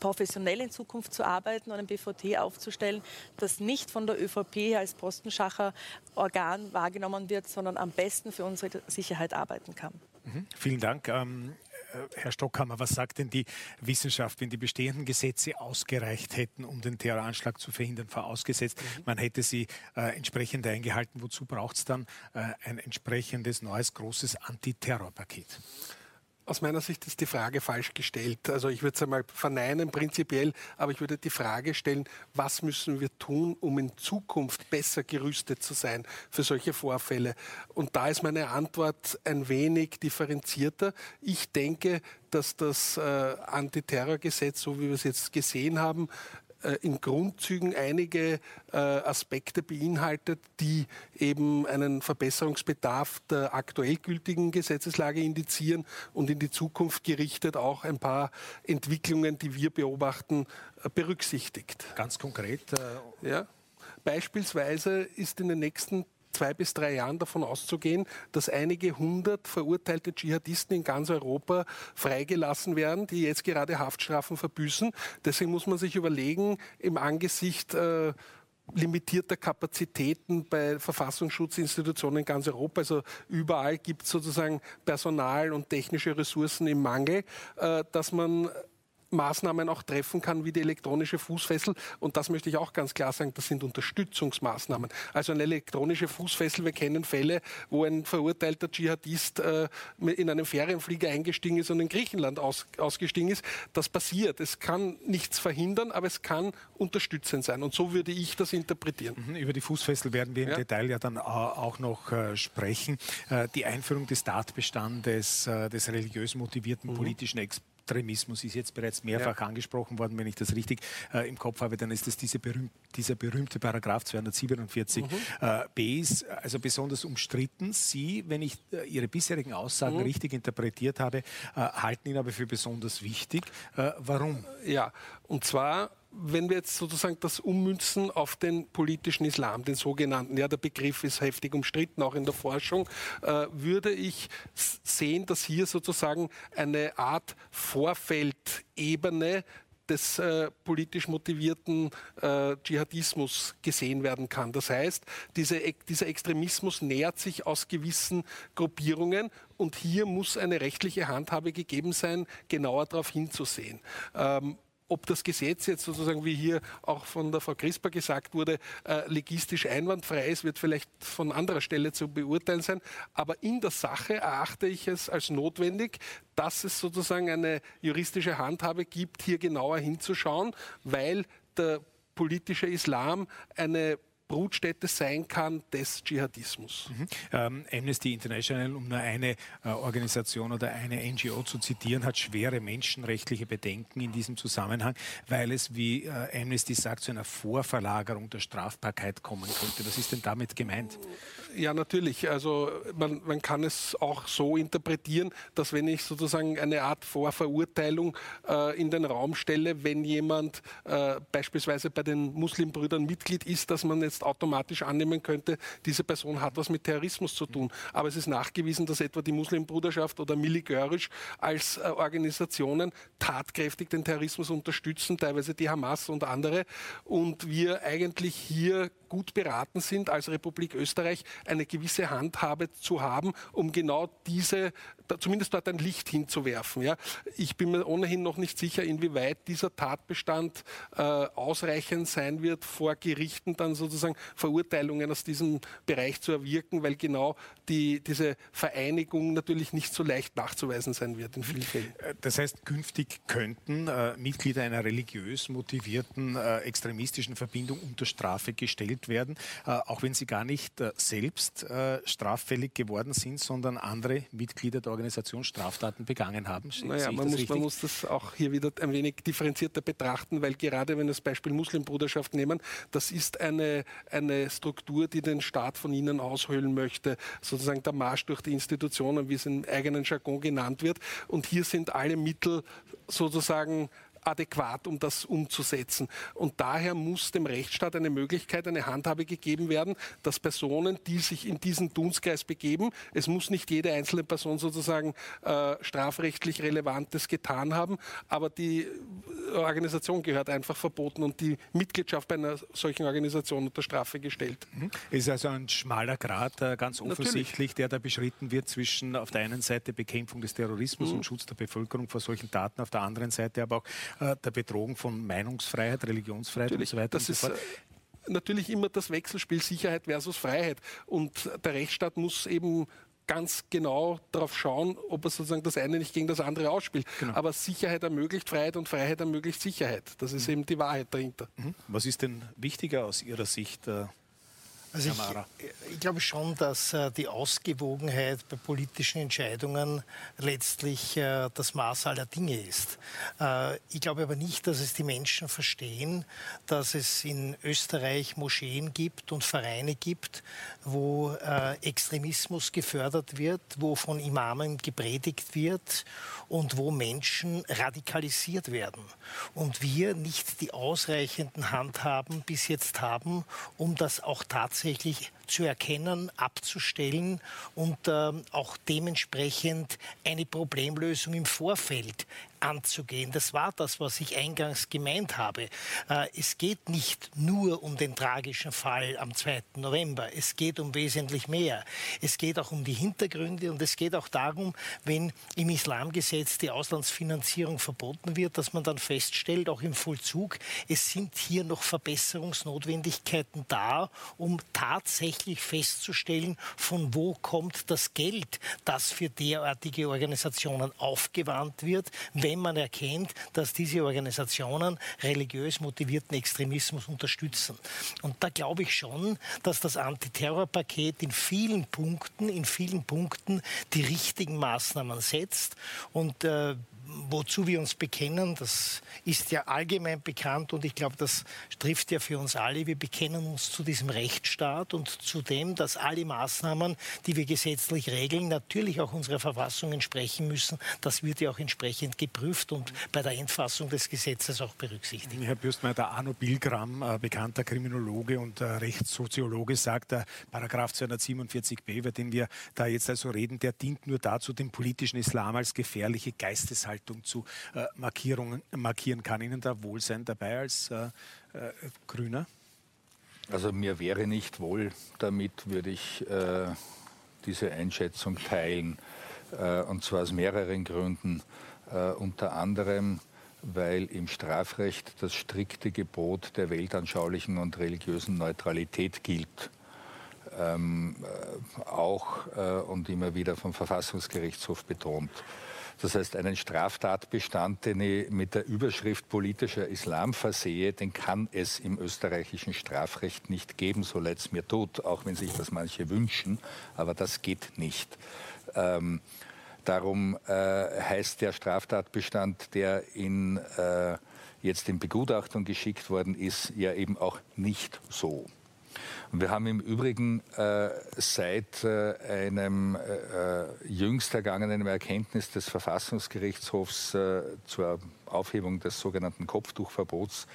professionell in Zukunft zu arbeiten und ein BVT aufzustellen, das nicht von der ÖVP als Postenschacher Organ wahrgenommen wird, sondern am besten für unsere Sicherheit arbeiten kann. Mhm. Vielen Dank. Ähm, äh, Herr Stockhammer, was sagt denn die Wissenschaft, wenn die bestehenden Gesetze ausgereicht hätten, um den Terroranschlag zu verhindern, vorausgesetzt, mhm. man hätte sie äh, entsprechend eingehalten? Wozu braucht es dann äh, ein entsprechendes neues großes Antiterrorpaket? Aus meiner Sicht ist die Frage falsch gestellt. Also ich würde es einmal verneinen prinzipiell, aber ich würde die Frage stellen, was müssen wir tun, um in Zukunft besser gerüstet zu sein für solche Vorfälle? Und da ist meine Antwort ein wenig differenzierter. Ich denke, dass das äh, Antiterrorgesetz, so wie wir es jetzt gesehen haben, in Grundzügen einige äh, Aspekte beinhaltet, die eben einen Verbesserungsbedarf der aktuell gültigen Gesetzeslage indizieren und in die Zukunft gerichtet auch ein paar Entwicklungen, die wir beobachten, äh, berücksichtigt. Ganz konkret? ja. Beispielsweise ist in den nächsten zwei bis drei Jahren davon auszugehen, dass einige hundert verurteilte Dschihadisten in ganz Europa freigelassen werden, die jetzt gerade Haftstrafen verbüßen. Deswegen muss man sich überlegen, im Angesicht äh, limitierter Kapazitäten bei Verfassungsschutzinstitutionen in ganz Europa. Also überall gibt es sozusagen Personal und technische Ressourcen im Mangel, äh, dass man Maßnahmen auch treffen kann, wie die elektronische Fußfessel. Und das möchte ich auch ganz klar sagen, das sind Unterstützungsmaßnahmen. Also eine elektronische Fußfessel, wir kennen Fälle, wo ein verurteilter Dschihadist äh, in einem Ferienflieger eingestiegen ist und in Griechenland aus, ausgestiegen ist. Das passiert. Es kann nichts verhindern, aber es kann unterstützend sein. Und so würde ich das interpretieren. Mhm, über die Fußfessel werden wir im ja. Detail ja dann auch noch äh, sprechen. Äh, die Einführung des Tatbestandes des religiös motivierten mhm. politischen Experten Extremismus ist jetzt bereits mehrfach ja. angesprochen worden. Wenn ich das richtig äh, im Kopf habe, dann ist das diese berühmt, dieser berühmte Paragraph 247 mhm. äh, b ist also besonders umstritten. Sie, wenn ich äh, Ihre bisherigen Aussagen mhm. richtig interpretiert habe, äh, halten ihn aber für besonders wichtig. Äh, warum? Ja, und zwar wenn wir jetzt sozusagen das ummünzen auf den politischen Islam, den sogenannten, ja, der Begriff ist heftig umstritten, auch in der Forschung, äh, würde ich sehen, dass hier sozusagen eine Art Vorfeldebene des äh, politisch motivierten äh, Dschihadismus gesehen werden kann. Das heißt, diese, dieser Extremismus nähert sich aus gewissen Gruppierungen und hier muss eine rechtliche Handhabe gegeben sein, genauer darauf hinzusehen. Ähm, ob das Gesetz jetzt sozusagen, wie hier auch von der Frau Crisper gesagt wurde, äh, legistisch einwandfrei ist, wird vielleicht von anderer Stelle zu beurteilen sein. Aber in der Sache erachte ich es als notwendig, dass es sozusagen eine juristische Handhabe gibt, hier genauer hinzuschauen, weil der politische Islam eine Brutstätte sein kann des Dschihadismus. Mhm. Ähm, Amnesty International, um nur eine äh, Organisation oder eine NGO zu zitieren, hat schwere menschenrechtliche Bedenken in diesem Zusammenhang, weil es, wie äh, Amnesty sagt, zu einer Vorverlagerung der Strafbarkeit kommen könnte. Was ist denn damit gemeint? Ja, natürlich. Also man, man kann es auch so interpretieren, dass wenn ich sozusagen eine Art Vorverurteilung äh, in den Raum stelle, wenn jemand äh, beispielsweise bei den Muslimbrüdern Mitglied ist, dass man jetzt automatisch annehmen könnte, diese Person hat was mit Terrorismus zu tun. Aber es ist nachgewiesen, dass etwa die Muslimbruderschaft oder Miligörisch als äh, Organisationen tatkräftig den Terrorismus unterstützen, teilweise die Hamas und andere. Und wir eigentlich hier gut beraten sind, als Republik Österreich eine gewisse Handhabe zu haben, um genau diese, zumindest dort ein Licht hinzuwerfen. Ja. Ich bin mir ohnehin noch nicht sicher, inwieweit dieser Tatbestand äh, ausreichend sein wird, vor Gerichten dann sozusagen Verurteilungen aus diesem Bereich zu erwirken, weil genau die, diese Vereinigung natürlich nicht so leicht nachzuweisen sein wird in vielen Fällen. Äh, das heißt, künftig könnten äh, Mitglieder einer religiös motivierten äh, extremistischen Verbindung unter Strafe gestellt werden, äh, auch wenn sie gar nicht äh, selbst straffällig geworden sind, sondern andere Mitglieder der Organisation Straftaten begangen haben. Naja, man muss, man muss, das auch hier wieder ein wenig differenzierter betrachten, weil gerade wenn wir das Beispiel Muslimbruderschaft nehmen, das ist eine, eine Struktur, die den Staat von ihnen aushöhlen möchte, sozusagen der Marsch durch die Institutionen, wie es im eigenen Jargon genannt wird. Und hier sind alle Mittel sozusagen adäquat, um das umzusetzen. Und daher muss dem Rechtsstaat eine Möglichkeit, eine Handhabe gegeben werden, dass Personen, die sich in diesen Dunstkreis begeben, es muss nicht jede einzelne Person sozusagen äh, strafrechtlich Relevantes getan haben, aber die Organisation gehört einfach verboten und die Mitgliedschaft bei einer solchen Organisation unter Strafe gestellt. Mhm. Ist also ein schmaler Grad, äh, ganz offensichtlich, Natürlich. der da beschritten wird zwischen auf der einen Seite Bekämpfung des Terrorismus mhm. und Schutz der Bevölkerung vor solchen Taten, auf der anderen Seite aber auch äh, der Bedrohung von Meinungsfreiheit, Religionsfreiheit Natürlich, und so weiter. Das ist, so äh, natürlich immer das Wechselspiel Sicherheit versus Freiheit. Und der Rechtsstaat muss eben ganz genau darauf schauen, ob er sozusagen das eine nicht gegen das andere ausspielt. Genau. Aber Sicherheit ermöglicht Freiheit und Freiheit ermöglicht Sicherheit. Das ist mhm. eben die Wahrheit dahinter. Mhm. Was ist denn wichtiger aus Ihrer Sicht? Äh also ich, ich, glaube schon, dass äh, die Ausgewogenheit bei politischen Entscheidungen letztlich äh, das Maß aller Dinge ist. Äh, ich glaube aber nicht, dass es die Menschen verstehen, dass es in Österreich Moscheen gibt und Vereine gibt, wo Extremismus gefördert wird, wo von Imamen gepredigt wird und wo Menschen radikalisiert werden. Und wir nicht die ausreichenden Handhaben bis jetzt haben, um das auch tatsächlich tatsächlich zu erkennen, abzustellen und äh, auch dementsprechend eine Problemlösung im Vorfeld anzugehen. Das war das, was ich eingangs gemeint habe. Äh, es geht nicht nur um den tragischen Fall am 2. November. Es geht um wesentlich mehr. Es geht auch um die Hintergründe und es geht auch darum, wenn im Islamgesetz die Auslandsfinanzierung verboten wird, dass man dann feststellt, auch im Vollzug, es sind hier noch Verbesserungsnotwendigkeiten da, um tatsächlich festzustellen, von wo kommt das Geld, das für derartige Organisationen aufgewandt wird, wenn wenn man erkennt, dass diese Organisationen religiös motivierten Extremismus unterstützen. Und da glaube ich schon, dass das Antiterrorpaket in vielen Punkten, in vielen Punkten die richtigen Maßnahmen setzt. Und äh, wozu wir uns bekennen, das ist ja allgemein bekannt und ich glaube, das trifft ja für uns alle. Wir bekennen uns zu diesem Rechtsstaat und zu dem, dass alle Maßnahmen, die wir gesetzlich regeln, natürlich auch unserer Verfassung entsprechen müssen. Das wird ja auch entsprechend geprüft und bei der Endfassung des Gesetzes auch berücksichtigt. Herr Bürstmeier, der Arno Bilgram, äh, bekannter Kriminologe und äh, Rechtssoziologe, sagt, der Paragraph 247b, über den wir da jetzt also reden, der dient nur dazu, den politischen Islam als gefährliche Geisteshaltung Haltung zu äh, Markierungen, markieren. Kann Ihnen da Wohlsein dabei als äh, äh, Grüner? Also mir wäre nicht wohl damit, würde ich äh, diese Einschätzung teilen. Äh, und zwar aus mehreren Gründen. Äh, unter anderem, weil im Strafrecht das strikte Gebot der weltanschaulichen und religiösen Neutralität gilt. Ähm, auch und immer wieder vom Verfassungsgerichtshof betont. Das heißt, einen Straftatbestand, den ich mit der Überschrift politischer Islam versehe, den kann es im österreichischen Strafrecht nicht geben, so leid es mir tut, auch wenn sich das manche wünschen. Aber das geht nicht. Ähm, darum äh, heißt der Straftatbestand, der in, äh, jetzt in Begutachtung geschickt worden ist, ja eben auch nicht so. Wir haben im Übrigen äh, seit äh, einem äh, äh jüngst ergangenen Erkenntnis des Verfassungsgerichtshofs äh, zur Aufhebung des sogenannten Kopftuchverbots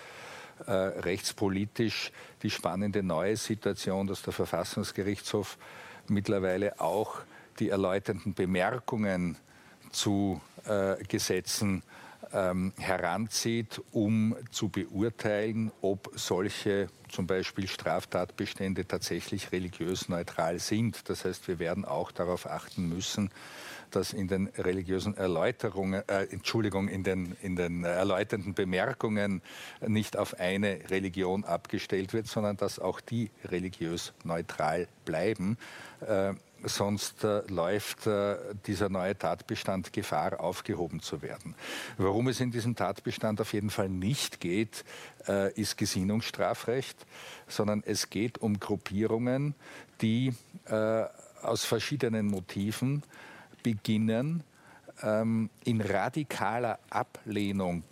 äh, rechtspolitisch die spannende neue Situation, dass der Verfassungsgerichtshof mittlerweile auch die erläuternden Bemerkungen zu Gesetzen ähm, heranzieht, um zu beurteilen, ob solche zum Beispiel Straftatbestände tatsächlich religiös neutral sind. Das heißt, wir werden auch darauf achten müssen, dass in den religiösen Erläuterungen, äh, Entschuldigung, in den, in den erläuternden Bemerkungen nicht auf eine Religion abgestellt wird, sondern dass auch die religiös neutral bleiben. Äh, sonst äh, läuft äh, dieser neue Tatbestand Gefahr, aufgehoben zu werden. Warum es in diesem Tatbestand auf jeden Fall nicht geht, äh, ist Gesinnungsstrafrecht, sondern es geht um Gruppierungen, die äh, aus verschiedenen Motiven beginnen, ähm, in radikaler Ablehnung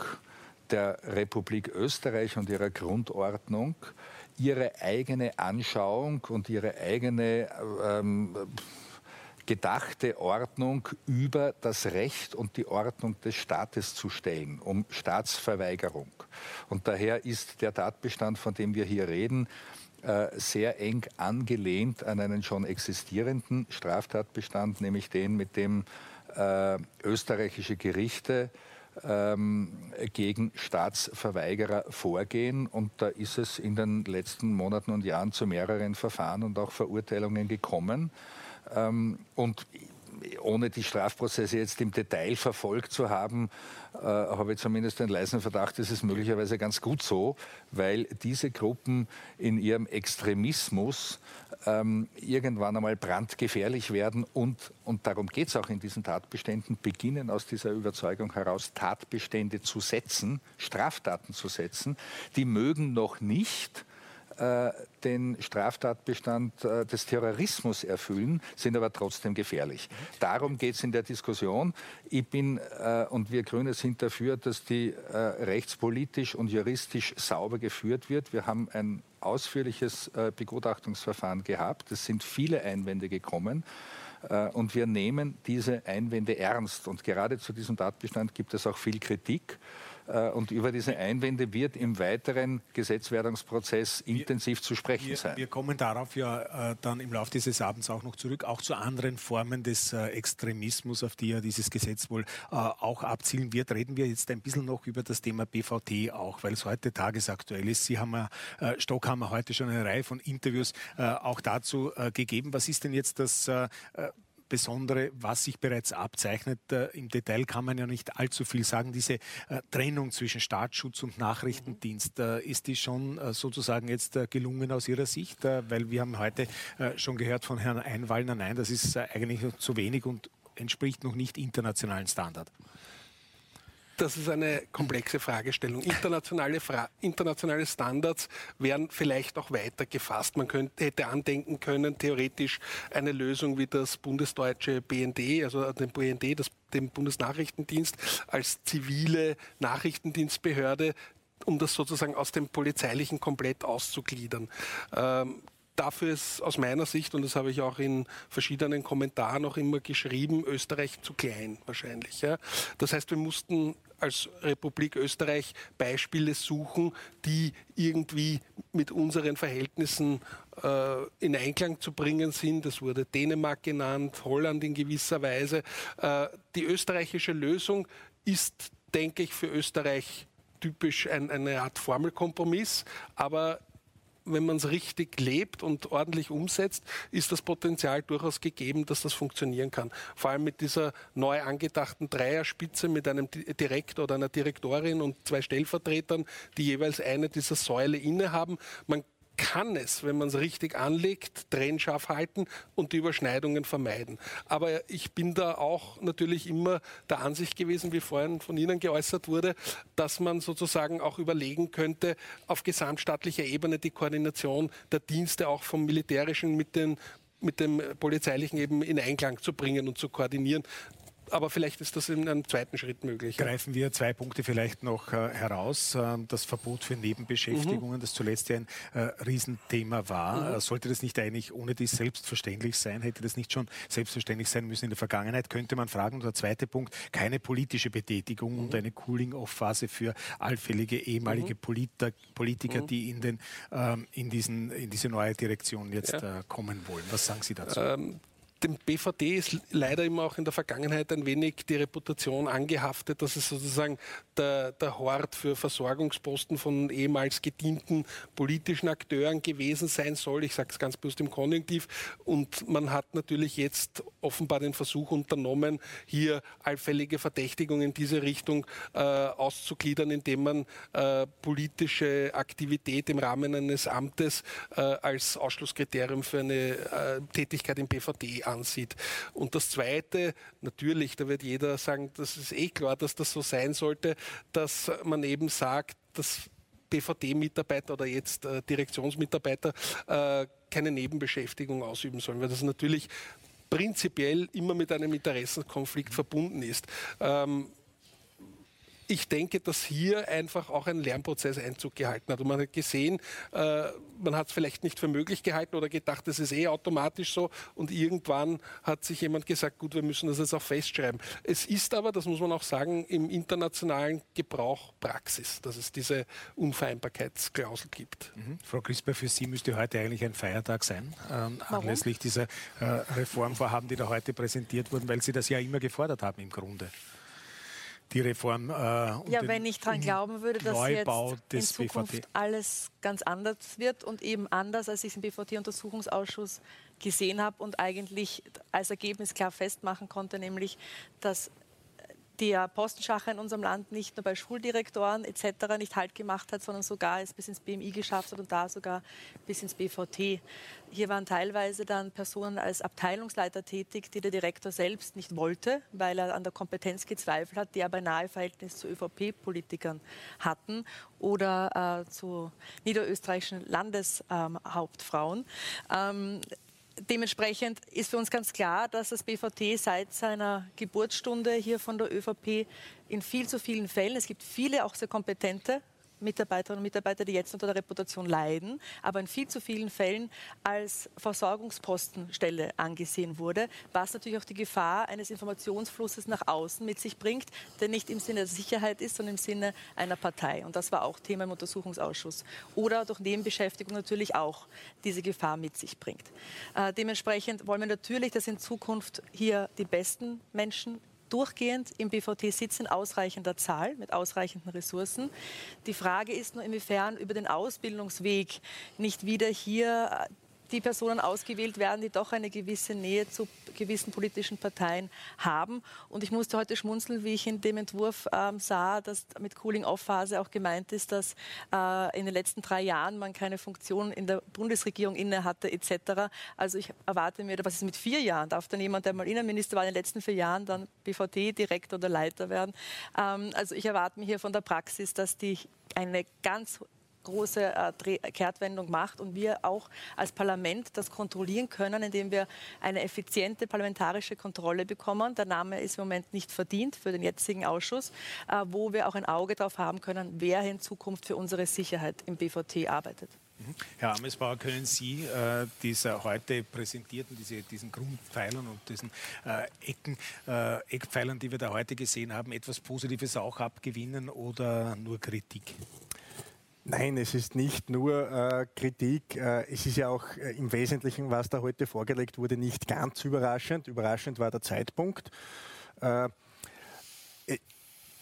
der Republik Österreich und ihrer Grundordnung ihre eigene Anschauung und ihre eigene ähm, gedachte Ordnung über das Recht und die Ordnung des Staates zu stellen, um Staatsverweigerung. Und daher ist der Tatbestand, von dem wir hier reden, äh, sehr eng angelehnt an einen schon existierenden Straftatbestand, nämlich den, mit dem äh, österreichische Gerichte ähm, gegen Staatsverweigerer vorgehen. Und da ist es in den letzten Monaten und Jahren zu mehreren Verfahren und auch Verurteilungen gekommen. Ähm, und ohne die Strafprozesse jetzt im Detail verfolgt zu haben, äh, habe ich zumindest den leisen Verdacht, das ist möglicherweise ganz gut so, weil diese Gruppen in ihrem Extremismus ähm, irgendwann einmal brandgefährlich werden und, und darum geht es auch in diesen Tatbeständen, beginnen aus dieser Überzeugung heraus Tatbestände zu setzen, Straftaten zu setzen, die mögen noch nicht äh, den Straftatbestand äh, des Terrorismus erfüllen, sind aber trotzdem gefährlich. Darum geht es in der Diskussion. Ich bin äh, und wir Grüne sind dafür, dass die rechtspolitisch und juristisch sauber geführt wird. Wir haben ein ausführliches Begutachtungsverfahren gehabt. Es sind viele Einwände gekommen. Und wir nehmen diese Einwände ernst. Und gerade zu diesem Tatbestand gibt es auch viel Kritik. Äh, und über diese Einwände wird im weiteren Gesetzwerdungsprozess intensiv zu sprechen wir, sein. Wir kommen darauf ja äh, dann im Laufe dieses Abends auch noch zurück, auch zu anderen Formen des äh, Extremismus, auf die ja dieses Gesetz wohl äh, auch abzielen wird. Reden wir jetzt ein bisschen noch über das Thema BVT auch, weil es heute tagesaktuell ist. Sie haben, äh, Stock haben heute schon eine Reihe von Interviews äh, auch dazu äh, gegeben. Was ist denn jetzt das Besondere, was sich bereits abzeichnet. Äh, Im Detail kann man ja nicht allzu viel sagen. Diese äh, Trennung zwischen Staatsschutz und Nachrichtendienst, äh, ist die schon sozusagen jetzt gelungen aus Ihrer Sicht? Weil wir haben heute schon gehört von Herrn Einwallner, nein, das ist eigentlich zu wenig und entspricht noch nicht internationalen Standard. Das ist eine komplexe Fragestellung. Internationale, Fra internationale Standards werden vielleicht auch weiter gefasst. Man könnte, hätte andenken können, theoretisch eine Lösung wie das bundesdeutsche BND, also den BND, das, den Bundesnachrichtendienst, als zivile Nachrichtendienstbehörde um das sozusagen aus dem polizeilichen komplett auszugliedern. Ähm, dafür ist aus meiner Sicht, und das habe ich auch in verschiedenen Kommentaren auch immer geschrieben, Österreich zu klein wahrscheinlich. Ja. Das heißt, wir mussten als Republik Österreich Beispiele suchen, die irgendwie mit unseren Verhältnissen äh, in Einklang zu bringen sind. Das wurde Dänemark genannt, Holland in gewisser Weise. Äh, die österreichische Lösung ist, denke ich, für Österreich typisch ein, eine Art Formelkompromiss, aber wenn man es richtig lebt und ordentlich umsetzt, ist das Potenzial durchaus gegeben, dass das funktionieren kann. Vor allem mit dieser neu angedachten Dreierspitze mit einem Direktor oder einer Direktorin und zwei Stellvertretern, die jeweils eine dieser Säule innehaben. Man kann es, wenn man es richtig anlegt, trennscharf halten und die Überschneidungen vermeiden. Aber ich bin da auch natürlich immer der Ansicht gewesen, wie vorhin von Ihnen geäußert wurde, dass man sozusagen auch überlegen könnte, auf gesamtstaatlicher Ebene die Koordination der Dienste auch vom militärischen mit den mit dem polizeilichen eben in Einklang zu bringen und zu koordinieren aber vielleicht ist das in einem zweiten Schritt möglich. Greifen wir zwei Punkte vielleicht noch äh, heraus. Äh, das Verbot für Nebenbeschäftigungen, mhm. das zuletzt ja ein äh, Riesenthema war. Mhm. Äh, sollte das nicht eigentlich ohne dies selbstverständlich sein? Hätte das nicht schon selbstverständlich sein müssen in der Vergangenheit? Könnte man fragen. Und der zweite Punkt, keine politische Betätigung mhm. und eine Cooling-off-Phase für allfällige ehemalige mhm. Politer, Politiker, mhm. die in, den, ähm, in, diesen, in diese neue Direktion jetzt ja. äh, kommen wollen. Was sagen Sie dazu? Ähm, dem BVD ist leider immer auch in der Vergangenheit ein wenig die Reputation angehaftet, dass es sozusagen der, der Hort für Versorgungsposten von ehemals gedienten politischen Akteuren gewesen sein soll. Ich sage es ganz bewusst im Konjunktiv. Und man hat natürlich jetzt offenbar den Versuch unternommen, hier allfällige Verdächtigungen in diese Richtung äh, auszugliedern, indem man äh, politische Aktivität im Rahmen eines Amtes äh, als Ausschlusskriterium für eine äh, Tätigkeit im BVD ansieht. Und das Zweite, natürlich, da wird jeder sagen, das ist eh klar, dass das so sein sollte, dass man eben sagt, dass BVD-Mitarbeiter oder jetzt äh, Direktionsmitarbeiter äh, keine Nebenbeschäftigung ausüben sollen, weil das natürlich prinzipiell immer mit einem Interessenkonflikt verbunden ist. Ähm, ich denke, dass hier einfach auch ein Lernprozess Einzug gehalten hat. Und man hat gesehen, äh, man hat es vielleicht nicht für möglich gehalten oder gedacht, das ist eh automatisch so. Und irgendwann hat sich jemand gesagt, gut, wir müssen das jetzt auch festschreiben. Es ist aber, das muss man auch sagen, im internationalen Gebrauch Praxis, dass es diese Unvereinbarkeitsklausel gibt. Mhm. Frau Crisper, für Sie müsste heute eigentlich ein Feiertag sein, ähm, anlässlich dieser äh, Reformvorhaben, die da heute präsentiert wurden, weil Sie das ja immer gefordert haben im Grunde die Reform. Äh, ja, wenn ich daran glauben würde, dass Neubau jetzt in Zukunft BVT. alles ganz anders wird und eben anders, als ich es im BVT-Untersuchungsausschuss gesehen habe und eigentlich als Ergebnis klar festmachen konnte, nämlich, dass der Postenschacher in unserem Land nicht nur bei Schuldirektoren etc. nicht Halt gemacht hat, sondern sogar es bis ins BMI geschafft hat und da sogar bis ins BVT. Hier waren teilweise dann Personen als Abteilungsleiter tätig, die der Direktor selbst nicht wollte, weil er an der Kompetenz gezweifelt hat, die aber nahe Verhältnis zu ÖVP-Politikern hatten oder äh, zu niederösterreichischen Landeshauptfrauen. Ähm, dementsprechend ist für uns ganz klar, dass das BVT seit seiner Geburtsstunde hier von der ÖVP in viel zu vielen Fällen, es gibt viele auch sehr kompetente Mitarbeiterinnen und Mitarbeiter, die jetzt unter der Reputation leiden, aber in viel zu vielen Fällen als Versorgungspostenstelle angesehen wurde, was natürlich auch die Gefahr eines Informationsflusses nach außen mit sich bringt, der nicht im Sinne der Sicherheit ist, sondern im Sinne einer Partei. Und das war auch Thema im Untersuchungsausschuss. Oder durch Nebenbeschäftigung natürlich auch diese Gefahr mit sich bringt. Äh, dementsprechend wollen wir natürlich, dass in Zukunft hier die besten Menschen durchgehend im BVT sitzen in ausreichender Zahl, mit ausreichenden Ressourcen. Die Frage ist nur, inwiefern über den Ausbildungsweg nicht wieder hier die Personen ausgewählt werden, die doch eine gewisse Nähe zu gewissen politischen Parteien haben. Und ich musste heute schmunzeln, wie ich in dem Entwurf ähm, sah, dass mit Cooling-Off-Phase auch gemeint ist, dass äh, in den letzten drei Jahren man keine Funktion in der Bundesregierung inne hatte etc. Also ich erwarte mir, was ist mit vier Jahren? Darf dann jemand, der mal Innenminister war in den letzten vier Jahren, dann BVD-Direktor oder Leiter werden? Ähm, also ich erwarte mir hier von der Praxis, dass die eine ganz große äh, Kehrtwendung macht und wir auch als Parlament das kontrollieren können, indem wir eine effiziente parlamentarische Kontrolle bekommen. Der Name ist im Moment nicht verdient für den jetzigen Ausschuss, äh, wo wir auch ein Auge darauf haben können, wer in Zukunft für unsere Sicherheit im BVT arbeitet. Mhm. Herr Amesbauer, können Sie äh, diese heute präsentierten, diese, diesen Grundpfeilern und diesen äh, Ecken, äh, Eckpfeilern, die wir da heute gesehen haben, etwas Positives auch abgewinnen oder nur Kritik? Nein, es ist nicht nur äh, Kritik. Äh, es ist ja auch äh, im Wesentlichen, was da heute vorgelegt wurde, nicht ganz überraschend. Überraschend war der Zeitpunkt.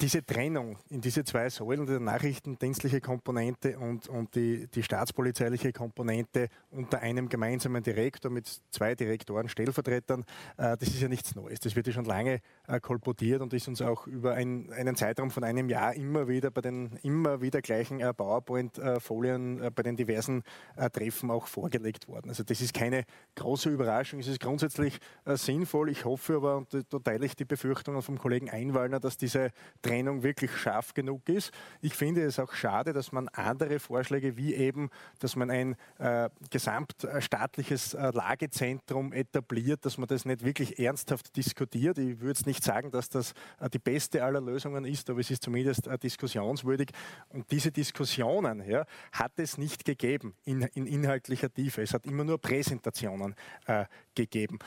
Diese Trennung in diese zwei Säulen, die nachrichtendienstliche Komponente und, und die, die staatspolizeiliche Komponente unter einem gemeinsamen Direktor mit zwei Direktoren, Stellvertretern, äh, das ist ja nichts Neues. Das wird ja schon lange äh, kolportiert und ist uns auch über ein, einen Zeitraum von einem Jahr immer wieder bei den immer wieder gleichen äh, PowerPoint-Folien äh, bei den diversen äh, Treffen auch vorgelegt worden. Also das ist keine große Überraschung. Es ist grundsätzlich äh, sinnvoll. Ich hoffe aber, und da teile ich die Befürchtungen vom Kollegen Einwallner, dass diese Trennung wirklich scharf genug ist. Ich finde es auch schade, dass man andere Vorschläge wie eben, dass man ein äh, gesamtstaatliches äh, Lagezentrum etabliert, dass man das nicht wirklich ernsthaft diskutiert. Ich würde es nicht sagen, dass das äh, die beste aller Lösungen ist, aber es ist zumindest äh, diskussionswürdig. Und diese Diskussionen ja, hat es nicht gegeben in, in inhaltlicher Tiefe. Es hat immer nur Präsentationen äh, gegeben.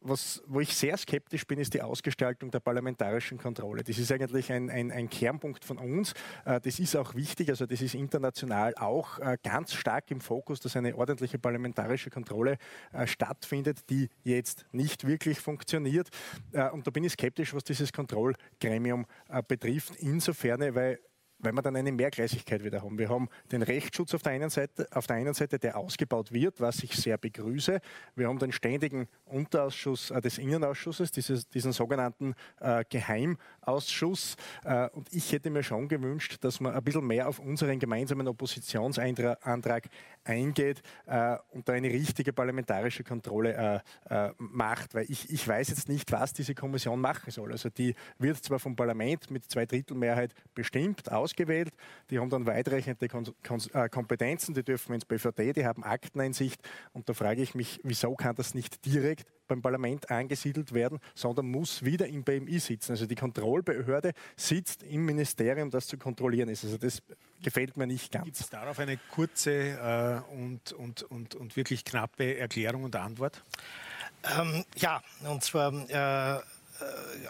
Was, wo ich sehr skeptisch bin, ist die Ausgestaltung der parlamentarischen Kontrolle. Das ist eigentlich ein, ein, ein Kernpunkt von uns. Äh, das ist auch wichtig, also das ist international auch äh, ganz stark im Fokus, dass eine ordentliche parlamentarische Kontrolle äh, stattfindet, die jetzt nicht wirklich funktioniert. Und da bin ich skeptisch, was dieses Kontrollgremium betrifft, insofern, weil weil wir dann eine Mehrgleisigkeit wieder haben. Wir haben den Rechtsschutz auf der einen Seite, auf der einen Seite, der ausgebaut wird, was ich sehr begrüße. Wir haben den ständigen Unterausschuss äh, des Innenausschusses, dieses, diesen sogenannten äh, Geheimausschuss. Äh, und ich hätte mir schon gewünscht, dass man ein bisschen mehr auf unseren gemeinsamen Oppositionsantrag eingeht äh, und da eine richtige parlamentarische Kontrolle äh, macht. Weil ich, ich weiß jetzt nicht, was diese Kommission machen soll. Also die wird zwar vom Parlament mit Zweidrittelmehrheit bestimmt, ausgewählt, die haben dann weitreichende Kon Kon Kompetenzen, die dürfen ins BVD, die haben Akteneinsicht und da frage ich mich, wieso kann das nicht direkt beim Parlament angesiedelt werden, sondern muss wieder im BMI sitzen. Also die Kontrollbehörde sitzt im Ministerium, das zu kontrollieren ist. Also das gefällt mir nicht ganz. Gibt es darauf eine kurze äh, und, und, und, und wirklich knappe Erklärung und Antwort? Ähm, ja, und zwar äh, äh,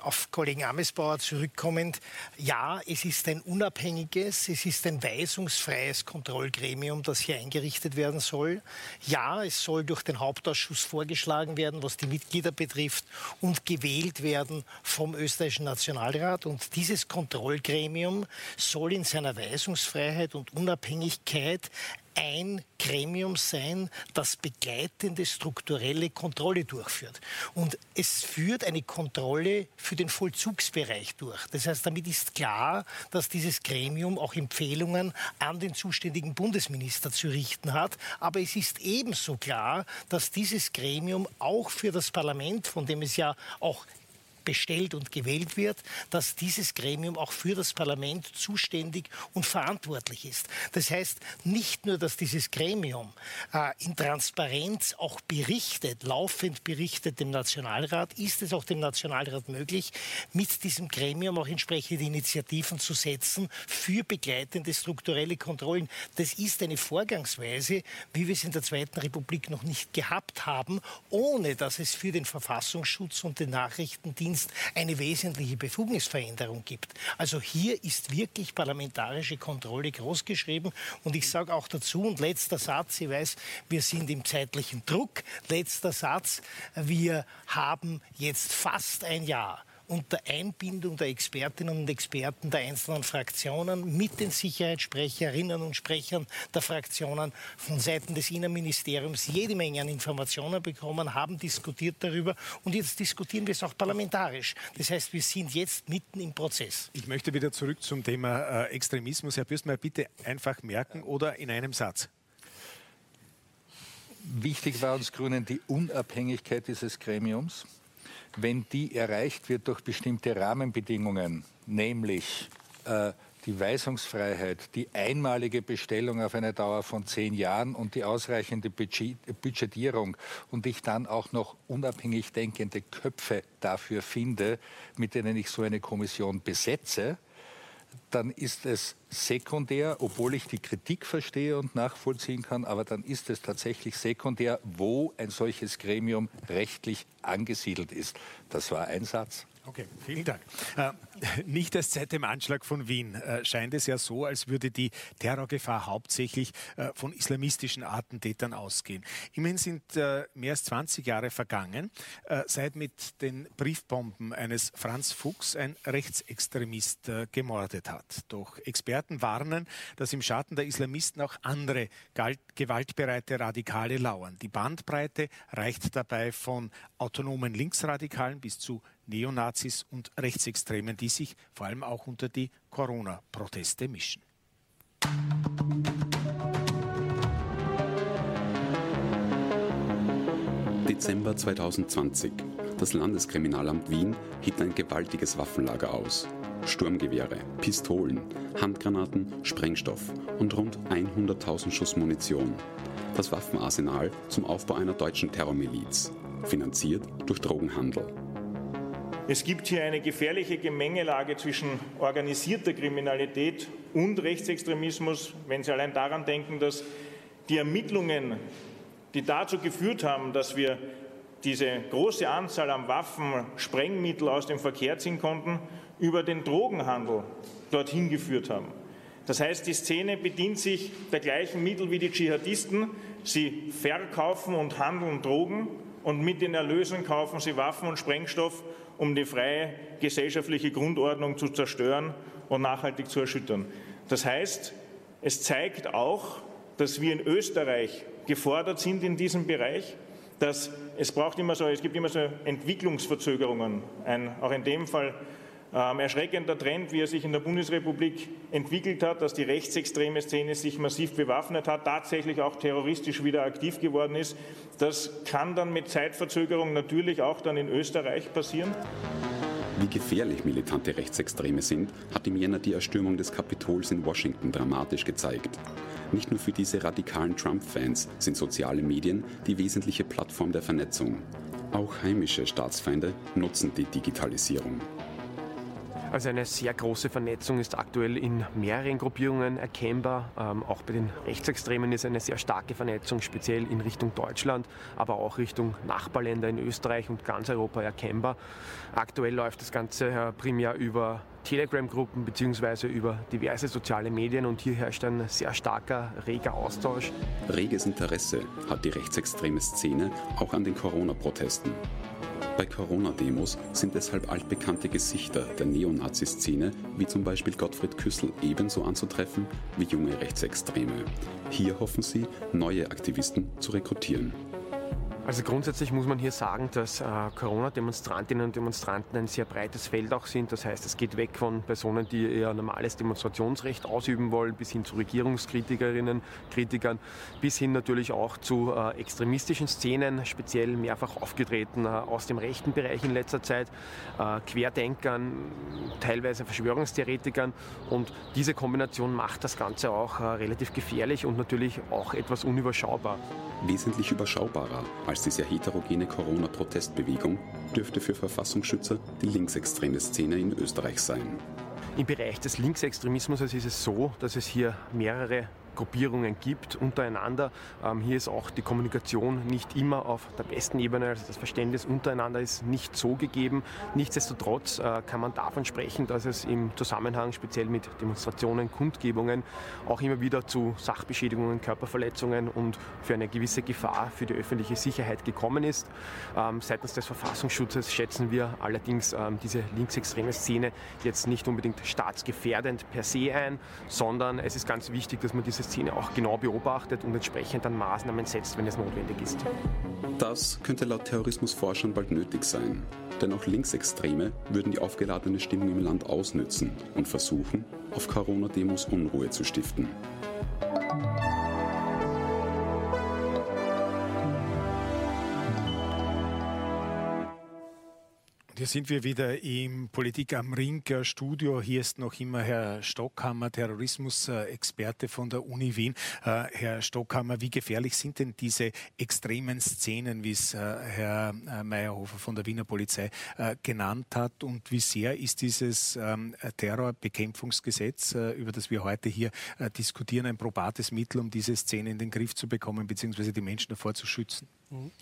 auf Kollegen Amesbauer zurückkommend, ja, es ist ein unabhängiges, es ist ein weisungsfreies Kontrollgremium, das hier eingerichtet werden soll. Ja, es soll durch den Hauptausschuss vorgeschlagen werden, was die Mitglieder betrifft, und gewählt werden vom österreichischen Nationalrat. Und dieses Kontrollgremium soll in seiner Weisungsfreiheit und Unabhängigkeit ein Gremium sein, das begleitende strukturelle Kontrolle durchführt. Und es führt eine Kontrolle für den Vollzugsbereich durch. Das heißt, damit ist klar, dass dieses Gremium auch Empfehlungen an den zuständigen Bundesminister zu richten hat. Aber es ist ebenso klar, dass dieses Gremium auch für das Parlament, von dem es ja auch bestellt und gewählt wird, dass dieses Gremium auch für das Parlament zuständig und verantwortlich ist. Das heißt nicht nur, dass dieses Gremium äh, in Transparenz auch berichtet, laufend berichtet dem Nationalrat, ist es auch dem Nationalrat möglich, mit diesem Gremium auch entsprechende Initiativen zu setzen für begleitende strukturelle Kontrollen. Das ist eine Vorgangsweise, wie wir es in der Zweiten Republik noch nicht gehabt haben, ohne dass es für den Verfassungsschutz und den Nachrichtendienst eine wesentliche Befugnisveränderung gibt. Also hier ist wirklich parlamentarische Kontrolle großgeschrieben. Und ich sage auch dazu, und letzter Satz, ich weiß, wir sind im zeitlichen Druck, letzter Satz, wir haben jetzt fast ein Jahr unter Einbindung der Expertinnen und Experten der einzelnen Fraktionen mit den Sicherheitssprecherinnen und Sprechern der Fraktionen von Seiten des Innenministeriums jede Menge an Informationen bekommen, haben diskutiert darüber und jetzt diskutieren wir es auch parlamentarisch. Das heißt, wir sind jetzt mitten im Prozess. Ich möchte wieder zurück zum Thema äh, Extremismus. Herr Bürstmeier, bitte einfach merken oder in einem Satz. Wichtig war uns Grünen die Unabhängigkeit dieses Gremiums wenn die erreicht wird durch bestimmte Rahmenbedingungen, nämlich äh, die Weisungsfreiheit, die einmalige Bestellung auf eine Dauer von zehn Jahren und die ausreichende Budgetierung und ich dann auch noch unabhängig denkende Köpfe dafür finde, mit denen ich so eine Kommission besetze, dann ist es sekundär, obwohl ich die Kritik verstehe und nachvollziehen kann, aber dann ist es tatsächlich sekundär, wo ein solches Gremium rechtlich angesiedelt ist. Das war ein Satz. Okay, vielen Dank. Äh, nicht erst seit dem Anschlag von Wien äh, scheint es ja so, als würde die Terrorgefahr hauptsächlich äh, von islamistischen Attentätern ausgehen. Immerhin sind äh, mehr als 20 Jahre vergangen, äh, seit mit den Briefbomben eines Franz Fuchs ein Rechtsextremist äh, gemordet hat. Doch Experten warnen, dass im Schatten der Islamisten auch andere gewaltbereite Radikale lauern. Die Bandbreite reicht dabei von autonomen Linksradikalen bis zu Neonazis und Rechtsextremen, die sich vor allem auch unter die Corona-Proteste mischen. Dezember 2020. Das Landeskriminalamt Wien hebt ein gewaltiges Waffenlager aus. Sturmgewehre, Pistolen, Handgranaten, Sprengstoff und rund 100.000 Schuss Munition. Das Waffenarsenal zum Aufbau einer deutschen Terrormiliz, finanziert durch Drogenhandel. Es gibt hier eine gefährliche Gemengelage zwischen organisierter Kriminalität und Rechtsextremismus, wenn Sie allein daran denken, dass die Ermittlungen, die dazu geführt haben, dass wir diese große Anzahl an Waffen, Sprengmittel aus dem Verkehr ziehen konnten, über den Drogenhandel dorthin geführt haben. Das heißt, die Szene bedient sich der gleichen Mittel wie die Dschihadisten. Sie verkaufen und handeln Drogen und mit den Erlösen kaufen sie Waffen und Sprengstoff um die freie gesellschaftliche Grundordnung zu zerstören und nachhaltig zu erschüttern. Das heißt, es zeigt auch, dass wir in Österreich gefordert sind in diesem Bereich, dass es braucht immer so, es gibt immer so Entwicklungsverzögerungen. Ein, auch in dem Fall ähm, erschreckender Trend, wie er sich in der Bundesrepublik entwickelt hat, dass die rechtsextreme Szene sich massiv bewaffnet hat, tatsächlich auch terroristisch wieder aktiv geworden ist. Das kann dann mit Zeitverzögerung natürlich auch dann in Österreich passieren. Wie gefährlich militante Rechtsextreme sind, hat im Jänner die Erstürmung des Kapitols in Washington dramatisch gezeigt. Nicht nur für diese radikalen Trump-Fans sind soziale Medien die wesentliche Plattform der Vernetzung. Auch heimische Staatsfeinde nutzen die Digitalisierung. Also eine sehr große Vernetzung ist aktuell in mehreren Gruppierungen erkennbar. Ähm, auch bei den Rechtsextremen ist eine sehr starke Vernetzung, speziell in Richtung Deutschland, aber auch Richtung Nachbarländer in Österreich und ganz Europa erkennbar. Aktuell läuft das Ganze äh, primär über Telegram-Gruppen bzw. über diverse soziale Medien und hier herrscht ein sehr starker, reger Austausch. Reges Interesse hat die rechtsextreme Szene auch an den Corona-Protesten. Bei Corona-Demos sind deshalb altbekannte Gesichter der Neonazi-Szene, wie zum Beispiel Gottfried Küssel, ebenso anzutreffen wie junge Rechtsextreme. Hier hoffen sie, neue Aktivisten zu rekrutieren. Also grundsätzlich muss man hier sagen, dass äh, Corona-Demonstrantinnen und Demonstranten ein sehr breites Feld auch sind. Das heißt, es geht weg von Personen, die eher normales Demonstrationsrecht ausüben wollen, bis hin zu Regierungskritikerinnen, Kritikern, bis hin natürlich auch zu äh, extremistischen Szenen, speziell mehrfach aufgetreten äh, aus dem rechten Bereich in letzter Zeit, äh, Querdenkern, teilweise Verschwörungstheoretikern. Und diese Kombination macht das Ganze auch äh, relativ gefährlich und natürlich auch etwas unüberschaubar. Wesentlich überschaubarer als die sehr heterogene Corona-Protestbewegung dürfte für Verfassungsschützer die linksextreme Szene in Österreich sein. Im Bereich des Linksextremismus ist es so, dass es hier mehrere Gruppierungen gibt untereinander. Ähm, hier ist auch die Kommunikation nicht immer auf der besten Ebene, also das Verständnis untereinander ist nicht so gegeben. Nichtsdestotrotz äh, kann man davon sprechen, dass es im Zusammenhang speziell mit Demonstrationen, Kundgebungen auch immer wieder zu Sachbeschädigungen, Körperverletzungen und für eine gewisse Gefahr für die öffentliche Sicherheit gekommen ist. Ähm, seitens des Verfassungsschutzes schätzen wir allerdings ähm, diese linksextreme Szene jetzt nicht unbedingt staatsgefährdend per se ein, sondern es ist ganz wichtig, dass man diese Szene auch genau beobachtet und entsprechend dann Maßnahmen setzt, wenn es notwendig ist. Das könnte laut Terrorismusforschern bald nötig sein. Denn auch Linksextreme würden die aufgeladene Stimmung im Land ausnützen und versuchen, auf Corona-Demos Unruhe zu stiften. Hier sind wir wieder im Politik am Ring Studio. Hier ist noch immer Herr Stockhammer, Terrorismusexperte von der Uni Wien. Äh, Herr Stockhammer, wie gefährlich sind denn diese extremen Szenen, wie es äh, Herr äh, Meyerhofer von der Wiener Polizei genannt hat? Und wie sehr ist dieses ähm, Terrorbekämpfungsgesetz, über das wir heute hier diskutieren, ein probates Mittel, um diese Szene in den Griff zu bekommen, beziehungsweise die Menschen davor zu schützen? Mhm.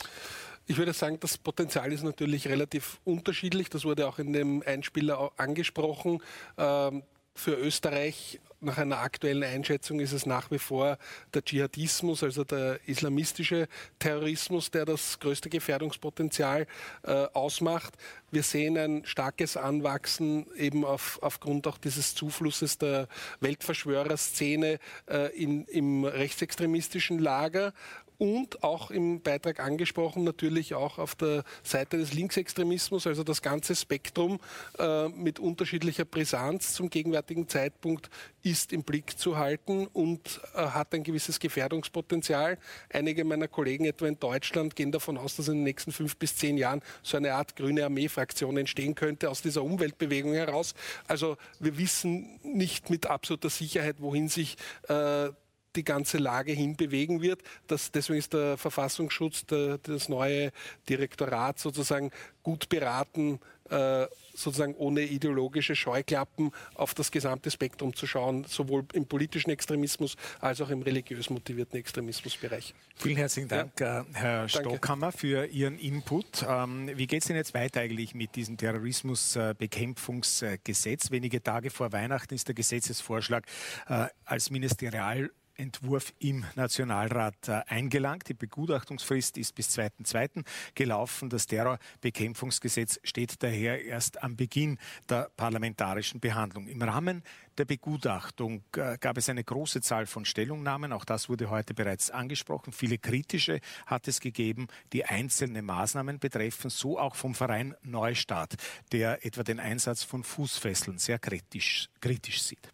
Ich würde sagen, das Potenzial ist natürlich relativ unterschiedlich. Das wurde auch in dem Einspieler angesprochen. Ähm, für Österreich nach einer aktuellen Einschätzung ist es nach wie vor der Dschihadismus, also der islamistische Terrorismus, der das größte Gefährdungspotenzial äh, ausmacht. Wir sehen ein starkes Anwachsen eben auf, aufgrund auch dieses Zuflusses der Weltverschwörerszene äh, im rechtsextremistischen Lager und auch im Beitrag angesprochen, natürlich auch auf der Seite des Linksextremismus, also das ganze Spektrum äh, mit unterschiedlicher Brisanz zum gegenwärtigen Zeitpunkt ist im Blick zu halten und äh, hat ein gewisses Gefährdungspotenzial. Einige meiner Kollegen etwa in Deutschland gehen davon aus, dass in den nächsten fünf bis zehn Jahren so eine Art grüne Armee-Fraktion entstehen könnte aus dieser Umweltbewegung heraus. Also wir wissen nicht mit absoluter Sicherheit, wohin sich äh, die ganze Lage hinbewegen wird. Das, deswegen ist der Verfassungsschutz, der, das neue Direktorat sozusagen gut beraten, äh, sozusagen ohne ideologische Scheuklappen auf das gesamte Spektrum zu schauen, sowohl im politischen Extremismus als auch im religiös motivierten Extremismusbereich. Vielen herzlichen Dank, ja. Äh, Herr Danke. Stockhammer, für Ihren Input. Ähm, wie geht es denn jetzt weiter eigentlich mit diesem Terrorismusbekämpfungsgesetz? Wenige Tage vor Weihnachten ist der Gesetzesvorschlag äh, als Ministerial Entwurf im Nationalrat äh, eingelangt. Die Begutachtungsfrist ist bis 2.2. gelaufen. Das Terrorbekämpfungsgesetz steht daher erst am Beginn der parlamentarischen Behandlung. Im Rahmen der Begutachtung äh, gab es eine große Zahl von Stellungnahmen. Auch das wurde heute bereits angesprochen. Viele kritische hat es gegeben, die einzelne Maßnahmen betreffen, so auch vom Verein Neustart, der etwa den Einsatz von Fußfesseln sehr kritisch, kritisch sieht.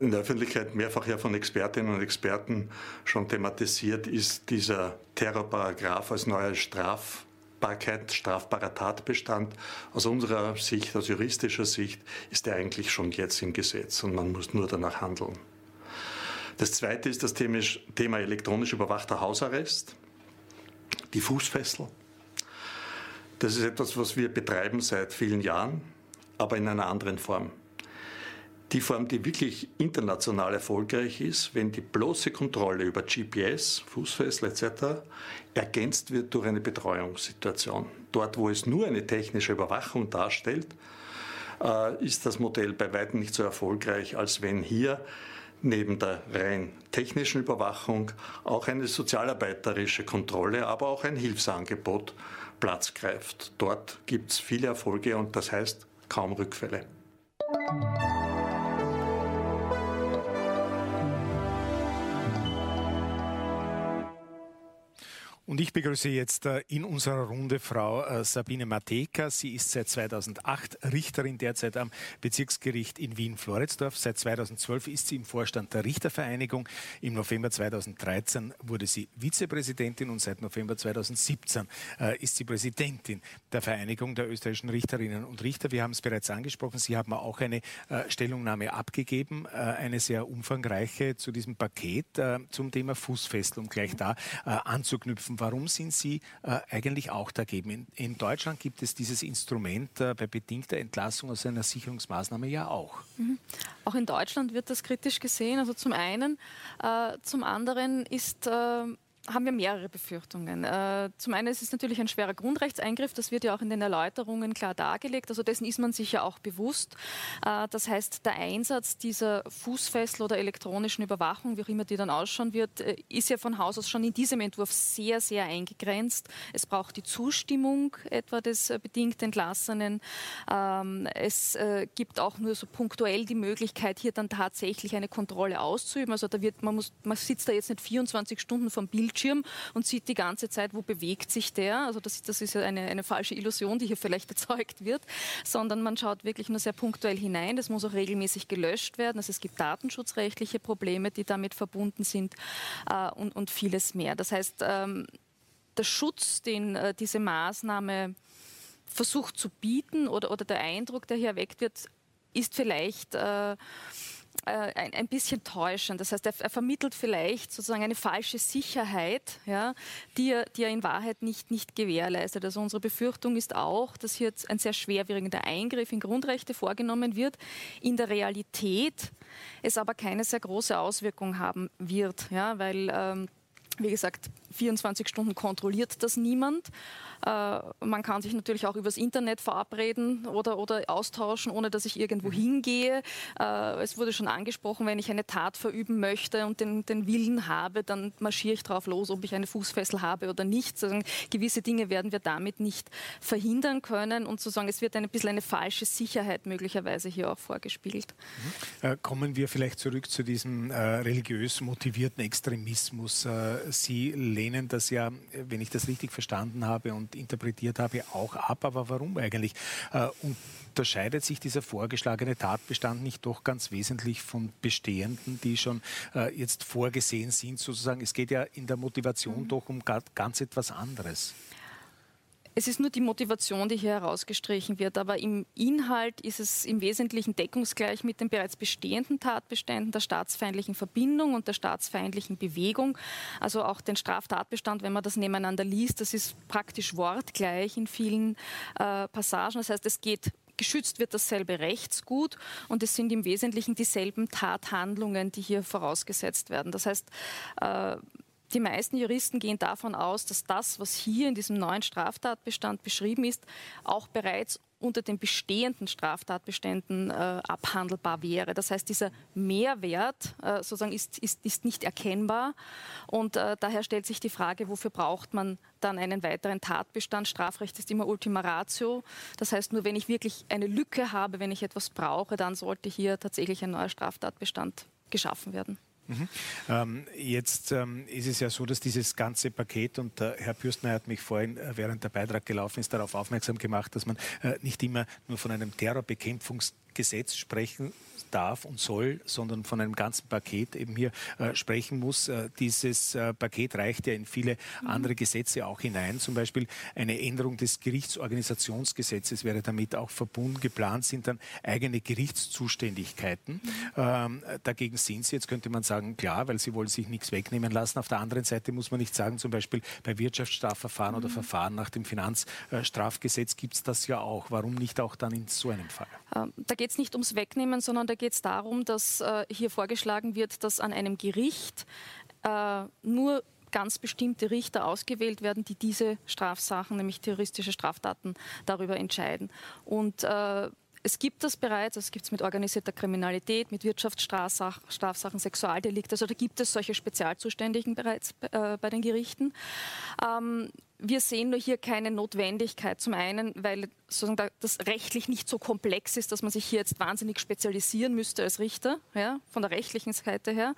In der Öffentlichkeit mehrfach ja von Expertinnen und Experten schon thematisiert ist dieser Terrorparagraph als neuer Strafbarkeit, strafbarer Tatbestand. Aus unserer Sicht, aus juristischer Sicht, ist er eigentlich schon jetzt im Gesetz und man muss nur danach handeln. Das zweite ist das Thema elektronisch überwachter Hausarrest, die Fußfessel. Das ist etwas, was wir betreiben seit vielen Jahren, aber in einer anderen Form die Form, die wirklich international erfolgreich ist, wenn die bloße Kontrolle über GPS, Fußfessel etc. ergänzt wird durch eine Betreuungssituation. Dort, wo es nur eine technische Überwachung darstellt, äh, ist das Modell bei weitem nicht so erfolgreich, als wenn hier neben der rein technischen Überwachung auch eine sozialarbeiterische Kontrolle, aber auch ein Hilfsangebot Platz greift. Dort gibt es viele Erfolge und das heißt kaum Rückfälle. Und ich begrüße jetzt äh, in unserer Runde Frau äh, Sabine Mateka. Sie ist seit 2008 Richterin derzeit am Bezirksgericht in Wien-Floridsdorf. Seit 2012 ist sie im Vorstand der Richtervereinigung. Im November 2013 wurde sie Vizepräsidentin und seit November 2017 äh, ist sie Präsidentin der Vereinigung der österreichischen Richterinnen und Richter. Wir haben es bereits angesprochen. Sie haben auch eine Stellungnahme abgegeben, eine sehr umfangreiche zu diesem Paket zum Thema Fußfessel, um gleich da anzuknüpfen. Warum sind Sie äh, eigentlich auch dagegen? In, in, Deutschland gibt es dieses Instrument äh, bei bedingter Entlassung aus einer Sicherungsmaßnahme ja auch. Mhm. Auch in Deutschland wird das kritisch gesehen. Also zum einen, äh, zum anderen ist äh, haben wir mehrere Befürchtungen. Äh, zum einen ist es natürlich ein schwerer Grundrechtseingriff, das wird ja auch in den Erläuterungen klar dargelegt, also dessen ist man sich ja auch bewusst. Äh, das heißt, der Einsatz dieser Fußfessel oder elektronischen Überwachung, wie auch immer die dann ausschauen wird, äh, ist ja von Haus aus schon in diesem Entwurf sehr, sehr eingegrenzt. Es braucht die Zustimmung etwa des bedingt Entlassenen. Ähm, es gibt auch nur so punktuell die Möglichkeit, hier dann tatsächlich eine Kontrolle auszuüben. Also da wird, man, muss, man sitzt da jetzt nicht 24 Stunden vom Bildschirm Bildschirm und sieht die ganze Zeit, wo bewegt sich der. Also das, das ist ja eine, eine falsche Illusion, die hier vielleicht [laughs] erzeugt wird, sondern man schaut wirklich nur sehr punktuell hinein. Das muss auch regelmäßig gelöscht werden. Also es gibt datenschutzrechtliche Probleme, die damit verbunden sind äh, und, und vieles mehr. Das heißt, ähm, der Schutz, den äh, diese Maßnahme versucht zu bieten oder, oder der Eindruck, der hier erweckt wird, ist vielleicht äh, ein, ein, bisschen täuschend. Das heißt, er, er, vermittelt vielleicht sozusagen eine falsche Sicherheit, ja, die, er, die er in Wahrheit nicht, nicht gewährleistet. Also unsere Befürchtung ist auch, dass hier ein sehr schwerwiegender Eingriff in Grundrechte vorgenommen wird, in der Realität es aber keine sehr große Auswirkung haben wird, ja, weil ähm, wie gesagt, 24 Stunden kontrolliert das niemand. Äh, man kann sich natürlich auch übers Internet verabreden oder, oder austauschen, ohne dass ich irgendwo mhm. hingehe. Äh, es wurde schon angesprochen, wenn ich eine Tat verüben möchte und den, den Willen habe, dann marschiere ich drauf los, ob ich eine Fußfessel habe oder nicht. Also gewisse Dinge werden wir damit nicht verhindern können und zu sagen, es wird ein bisschen eine falsche Sicherheit möglicherweise hier auch vorgespielt. Mhm. Äh, kommen wir vielleicht zurück zu diesem religiös motivierten Extremismus. Sie lehnen das ja, wenn ich das richtig verstanden habe und interpretiert habe, auch ab. Aber warum eigentlich? Äh, unterscheidet sich dieser vorgeschlagene Tatbestand nicht doch ganz wesentlich von bestehenden, die schon äh, jetzt vorgesehen sind, sozusagen? Es geht ja in der Motivation mhm. doch um ganz etwas anderes. Es ist nur die Motivation, die hier herausgestrichen wird, aber im Inhalt ist es im Wesentlichen deckungsgleich mit den bereits bestehenden Tatbeständen der staatsfeindlichen Verbindung und der staatsfeindlichen Bewegung. Also auch den Straftatbestand, wenn man das nebeneinander liest, das ist praktisch wortgleich in vielen äh, Passagen. Das heißt, es geht geschützt wird dasselbe Rechtsgut und es sind im Wesentlichen dieselben Tathandlungen, die hier vorausgesetzt werden. Das heißt, äh, die meisten Juristen gehen davon aus, dass das, was hier in diesem neuen Straftatbestand beschrieben ist, auch bereits unter den bestehenden Straftatbeständen äh, abhandelbar wäre. Das heißt, dieser Mehrwert äh, sozusagen ist, ist, ist, nicht erkennbar und äh, daher stellt sich die Frage, wofür braucht man dann einen weiteren Tatbestand? Strafrecht ist immer Ultima Ratio. Das heißt, nur wenn ich wirklich eine Lücke habe, wenn ich etwas brauche, dann sollte hier tatsächlich ein neuer Straftatbestand geschaffen werden. Mhm. Ähm, jetzt ähm, ist es ja so, dass dieses ganze Paket, und äh, Herr Pürstner hat mich vorhin, äh, während der Beitrag gelaufen ist, darauf aufmerksam gemacht, dass man äh, nicht immer nur von einem Terrorbekämpfungsgesetz sprechen darf und soll, sondern von einem ganzen Paket eben hier äh, sprechen muss. Äh, dieses äh, Paket reicht ja in viele mhm. andere Gesetze auch hinein. Zum Beispiel eine Änderung des Gerichtsorganisationsgesetzes wäre damit auch verbunden. Geplant sind dann eigene Gerichtszuständigkeiten. Mhm. Ähm, dagegen sind sie, jetzt könnte man sagen, klar, weil sie wollen sich nichts wegnehmen lassen. Auf der anderen Seite muss man nicht sagen, zum Beispiel bei Wirtschaftsstrafverfahren mhm. oder Verfahren nach dem Finanzstrafgesetz gibt es das ja auch. Warum nicht auch dann in so einem Fall? Ähm, da geht es nicht ums Wegnehmen, sondern da geht es darum, dass äh, hier vorgeschlagen wird, dass an einem Gericht äh, nur ganz bestimmte Richter ausgewählt werden, die diese Strafsachen, nämlich terroristische Straftaten, darüber entscheiden. Und äh, es gibt das bereits, es gibt es mit organisierter Kriminalität, mit Wirtschaftsstrafsachen, Sexualdelikte, also da gibt es solche Spezialzuständigen bereits äh, bei den Gerichten. Ähm, wir sehen nur hier keine Notwendigkeit. Zum einen, weil sozusagen das rechtlich nicht so komplex ist, dass man sich hier jetzt wahnsinnig spezialisieren müsste als Richter, ja, von der rechtlichen Seite her.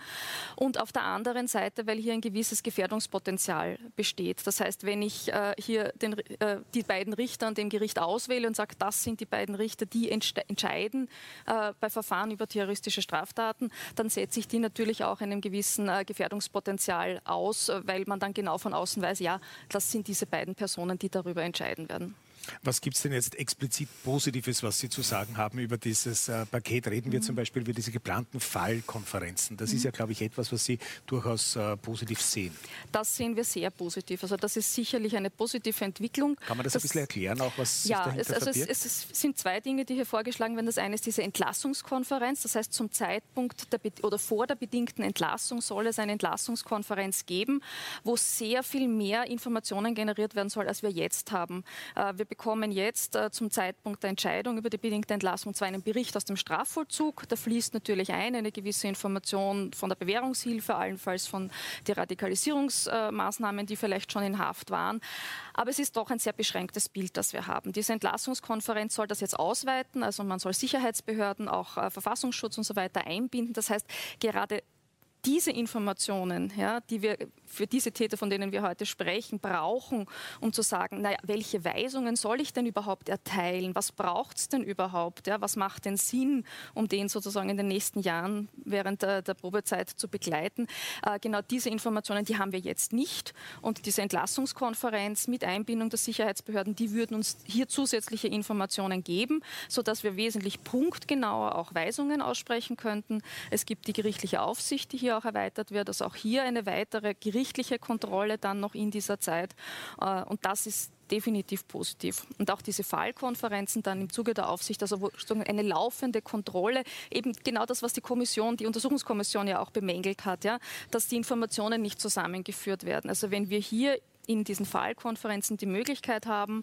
Und auf der anderen Seite, weil hier ein gewisses Gefährdungspotenzial besteht. Das heißt, wenn ich äh, hier den, äh, die beiden Richter an dem Gericht auswähle und sage, das sind die beiden Richter, die entscheiden äh, bei Verfahren über terroristische Straftaten, dann setze ich die natürlich auch einem gewissen äh, Gefährdungspotenzial aus, weil man dann genau von außen weiß, ja, das sind diese beiden Personen, die darüber entscheiden werden. Was gibt es denn jetzt explizit Positives, was Sie zu sagen haben über dieses äh, Paket? Reden wir mhm. zum Beispiel über diese geplanten Fallkonferenzen. Das mhm. ist ja, glaube ich, etwas, was Sie durchaus äh, positiv sehen. Das sehen wir sehr positiv. Also das ist sicherlich eine positive Entwicklung. Kann man das, das ein bisschen erklären, auch was ja, sich dahinter es, also es, es, sind zwei Dinge, die hier vorgeschlagen werden. Das eine ist diese Entlassungskonferenz. Das heißt, zum Zeitpunkt der, oder vor der bedingten Entlassung soll es eine Entlassungskonferenz geben, wo sehr viel mehr Informationen generiert werden soll, als wir jetzt haben. Äh, wir bekommen jetzt äh, zum Zeitpunkt der Entscheidung über die bedingte Entlassung zwar einen Bericht aus dem Strafvollzug. Da fließt natürlich ein eine gewisse Information von der Bewährungshilfe, allenfalls von den Radikalisierungsmaßnahmen, die vielleicht schon in Haft waren. Aber es ist doch ein sehr beschränktes Bild, das wir haben. Diese Entlassungskonferenz soll das jetzt ausweiten. Also man soll Sicherheitsbehörden, auch äh, Verfassungsschutz und so weiter einbinden. Das heißt, gerade diese Informationen, ja, die wir für diese Täter, von denen wir heute sprechen, brauchen, um zu sagen, naja, welche Weisungen soll ich denn überhaupt erteilen? Was braucht es denn überhaupt? Ja, was macht denn Sinn, um den sozusagen in den nächsten Jahren während der, der Probezeit zu begleiten? Äh, genau diese Informationen, die haben wir jetzt nicht. Und diese Entlassungskonferenz mit Einbindung der Sicherheitsbehörden, die würden uns hier zusätzliche Informationen geben, sodass wir wesentlich punktgenauer auch Weisungen aussprechen könnten. Es gibt die gerichtliche Aufsicht, die hier hier auch erweitert wird. Also auch hier eine weitere gerichtliche Kontrolle dann noch in dieser Zeit. Äh, und das ist definitiv positiv. Und auch diese Fallkonferenzen dann im Zuge der Aufsicht, also eine laufende Kontrolle, eben genau das, was die Kommission, die Untersuchungskommission ja auch bemängelt hat, ja, dass die Informationen nicht zusammengeführt werden. Also wenn wir hier in diesen Fallkonferenzen die Möglichkeit haben,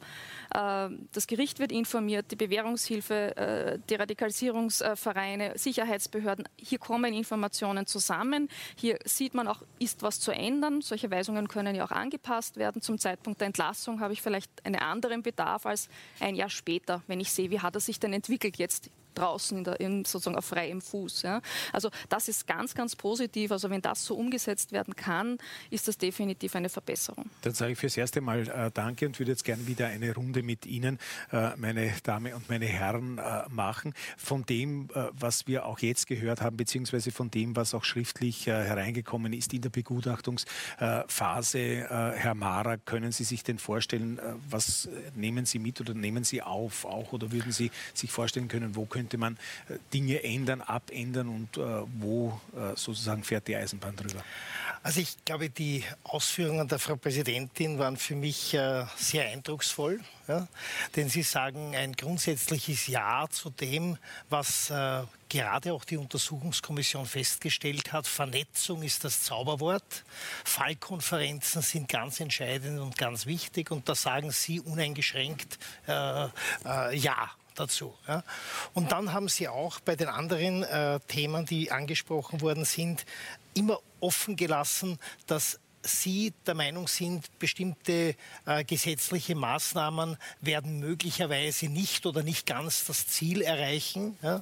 äh, das Gericht wird informiert, die Bewährungshilfe, äh, die Radikalisierungsvereine, Sicherheitsbehörden, hier kommen Informationen zusammen. Hier sieht man auch, ist was zu ändern. Solche Weisungen können ja auch angepasst werden. Zum Zeitpunkt der Entlassung habe ich vielleicht einen anderen Bedarf als ein Jahr später, wenn ich sehe, wie hat er sich denn entwickelt jetzt draußen in der, in sozusagen auf freiem Fuß. Ja. Also das ist ganz, ganz positiv. Also wenn das so umgesetzt werden kann, ist das definitiv eine Verbesserung. Dann sage ich fürs erste Mal äh, Danke und würde jetzt gerne wieder eine Runde mit Ihnen, äh, meine Damen und meine Herren, äh, machen. Von dem, äh, was wir auch jetzt gehört haben, beziehungsweise von dem, was auch schriftlich äh, hereingekommen ist in der Begutachtungsphase. Äh, Herr Mara, können Sie sich denn vorstellen, was nehmen Sie mit oder nehmen Sie auf auch oder würden Sie sich vorstellen können, wo könnte man Dinge ändern, abändern und wo sozusagen fährt die Eisenbahn drüber? Also ich glaube, die Ausführungen der Frau Präsidentin waren für mich äh, sehr eindrucksvoll, ja? denn sie sagen ein grundsätzliches Ja zu dem, was äh, gerade auch die Untersuchungskommission festgestellt hat. Vernetzung ist das Zauberwort. Fallkonferenzen sind ganz entscheidend und ganz wichtig und da sagen Sie uneingeschränkt äh, äh Ja dazu. Ja. Und dann haben Sie auch bei den anderen äh, Themen, die angesprochen worden sind, immer offen gelassen, dass Sie der Meinung sind, bestimmte äh, gesetzliche Maßnahmen werden möglicherweise nicht oder nicht ganz das Ziel erreichen. Ja?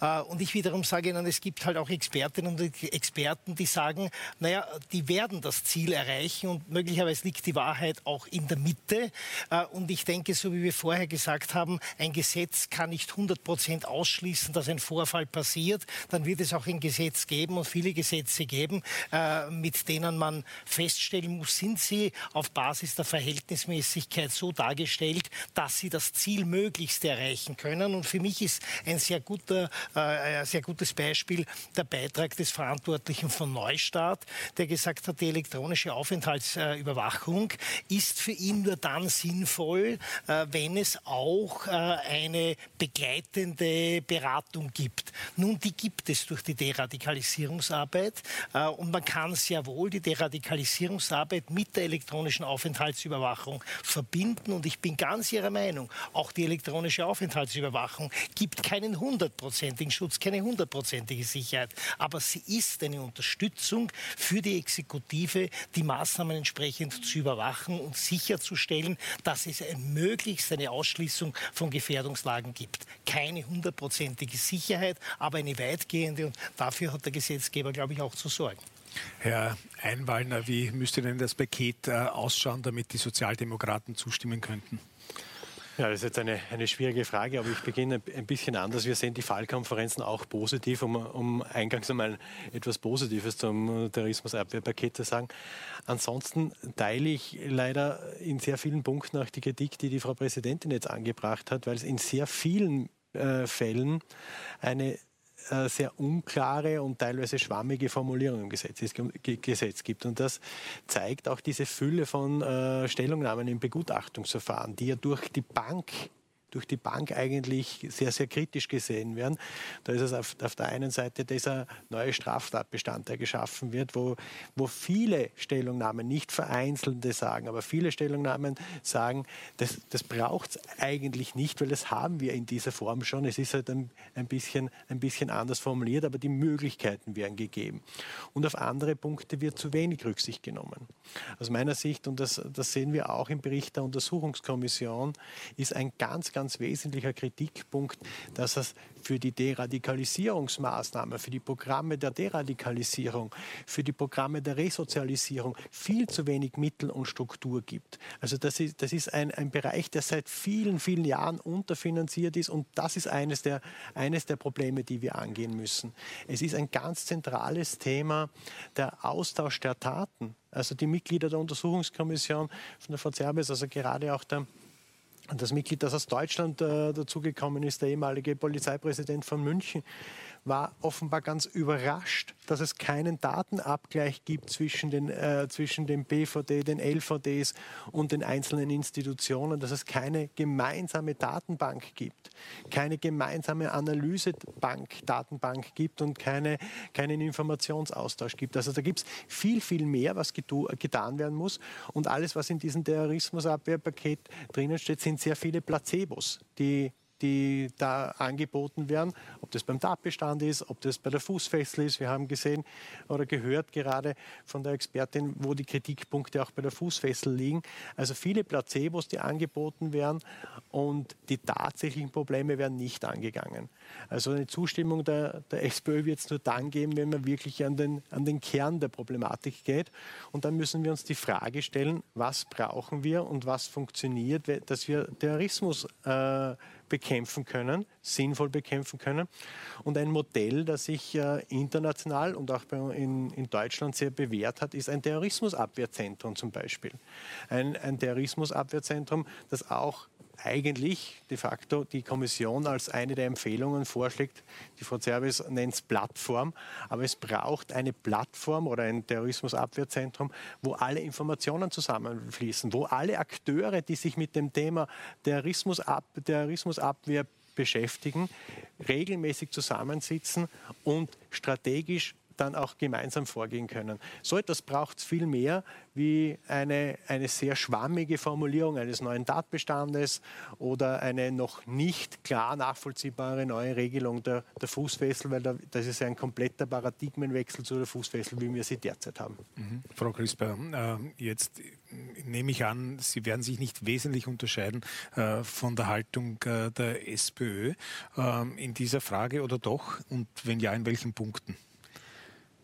Äh, und ich wiederum sage Ihnen, es gibt halt auch Expertinnen und Experten, die sagen, naja, die werden das Ziel erreichen und möglicherweise liegt die Wahrheit auch in der Mitte. Äh, und ich denke, so wie wir vorher gesagt haben, ein Gesetz kann nicht 100 Prozent ausschließen, dass ein Vorfall passiert. Dann wird es auch ein Gesetz geben und viele Gesetze geben, äh, mit denen man feststellen muss, sind sie auf Basis der Verhältnismäßigkeit so dargestellt, dass sie das Ziel möglichst erreichen können. Und für mich ist ein sehr, guter, äh, ein sehr gutes Beispiel der Beitrag des Verantwortlichen von Neustart, der gesagt hat, die elektronische Aufenthaltsüberwachung ist für ihn nur dann sinnvoll, äh, wenn es auch äh, eine begleitende Beratung gibt. Nun, die gibt es durch die Deradikalisierungsarbeit äh, und man kann sehr wohl die Deradikalisierung Radikalisierungsarbeit mit der elektronischen Aufenthaltsüberwachung verbinden. Und ich bin ganz Ihrer Meinung, auch die elektronische Aufenthaltsüberwachung gibt keinen hundertprozentigen Schutz, keine hundertprozentige Sicherheit. Aber sie ist eine Unterstützung für die Exekutive, die Maßnahmen entsprechend zu überwachen und sicherzustellen, dass es ein möglichst eine Ausschließung von Gefährdungslagen gibt. Keine hundertprozentige Sicherheit, aber eine weitgehende. Und dafür hat der Gesetzgeber, glaube ich, auch zu sorgen. Herr Einwallner, wie müsste denn das Paket äh, ausschauen, damit die Sozialdemokraten zustimmen könnten? Ja, das ist jetzt eine, eine schwierige Frage, aber ich beginne ein bisschen anders. Wir sehen die Fallkonferenzen auch positiv, um, um eingangs einmal etwas Positives zum Terrorismusabwehrpaket zu sagen. Ansonsten teile ich leider in sehr vielen Punkten auch die Kritik, die die Frau Präsidentin jetzt angebracht hat, weil es in sehr vielen äh, Fällen eine sehr unklare und teilweise schwammige Formulierung im Gesetz, Gesetz, gibt. Und das zeigt auch diese Fülle von äh, Stellungnahmen im Begutachtungsverfahren, die ja durch die Bank durch die Bank eigentlich sehr, sehr kritisch gesehen werden. Da ist es auf, auf der einen Seite dieser neue Straftatbestand, der geschaffen wird, wo, wo viele Stellungnahmen, nicht vereinzelte sagen, aber viele Stellungnahmen sagen, das, das braucht es eigentlich nicht, weil das haben wir in dieser Form schon. Es ist halt ein, ein, bisschen, ein bisschen anders formuliert, aber die Möglichkeiten werden gegeben. Und auf andere Punkte wird zu wenig Rücksicht genommen. Aus meiner Sicht, und das, das sehen wir auch im Bericht der Untersuchungskommission, ist ein ganz, ganz ganz wesentlicher Kritikpunkt, dass es für die Deradikalisierungsmaßnahmen, für die Programme der Deradikalisierung, für die Programme der Resozialisierung viel zu wenig Mittel und Struktur gibt. Also das ist, das ist ein, ein Bereich, der seit vielen, vielen Jahren unterfinanziert ist und das ist eines der, eines der Probleme, die wir angehen müssen. Es ist ein ganz zentrales Thema der Austausch der Taten. Also die Mitglieder der Untersuchungskommission von der Frau Zerbes, also gerade auch der das Mitglied, das aus Deutschland äh, dazugekommen ist, der ehemalige Polizeipräsident von München, war offenbar ganz überrascht, dass es keinen Datenabgleich gibt zwischen den, äh, zwischen dem BVD, den LVDs und den einzelnen Institutionen, dass es keine gemeinsame Datenbank gibt, keine gemeinsame Analysebank, Datenbank gibt und keine, keinen Informationsaustausch gibt. Also da gibt es viel, viel mehr, was getan werden muss. Und alles, was in diesem Terrorismusabwehrpaket drinnen steht, sind sehr viele Placebos, die die da angeboten werden, ob das beim Tatbestand ist, ob das bei der Fußfessel ist. Wir haben gesehen oder gehört gerade von der Expertin, wo die Kritikpunkte auch bei der Fußfessel liegen. Also viele Placebos, die angeboten werden und die tatsächlichen Probleme werden nicht angegangen. Also eine Zustimmung der, der SPÖ wird es nur dann geben, wenn man wirklich an den, an den Kern der Problematik geht. Und dann müssen wir uns die Frage stellen, was brauchen wir und was funktioniert, dass wir Terrorismus äh, bekämpfen können, sinnvoll bekämpfen können. Und ein Modell, das sich äh, international und auch in, Deutschland sehr bewährt hat, ist ein Terrorismusabwehrzentrum zum Beispiel. Ein, ein Terrorismusabwehrzentrum, das auch eigentlich de facto die Kommission als eine der Empfehlungen vorschlägt. Die Frau Zerbis nennt es Plattform, aber es braucht eine Plattform oder ein Terrorismusabwehrzentrum, wo alle Informationen zusammenfließen, wo alle Akteure, die sich mit dem Thema Terrorismusab Terrorismusabwehr beschäftigen, regelmäßig zusammensitzen und strategisch dann auch gemeinsam vorgehen können. So etwas braucht es viel mehr wie eine, eine sehr schwammige Formulierung eines neuen Tatbestandes oder eine noch nicht klar nachvollziehbare neue Regelung der, der Fußfessel, weil da, das ist ein kompletter Paradigmenwechsel zu der Fußfessel, wie wir sie derzeit haben. Mhm. Frau Crisper, äh, jetzt nehme ich an, Sie werden sich nicht wesentlich unterscheiden äh, von der Haltung äh, der SPÖ äh, in dieser Frage oder doch? Und wenn ja, in welchen Punkten?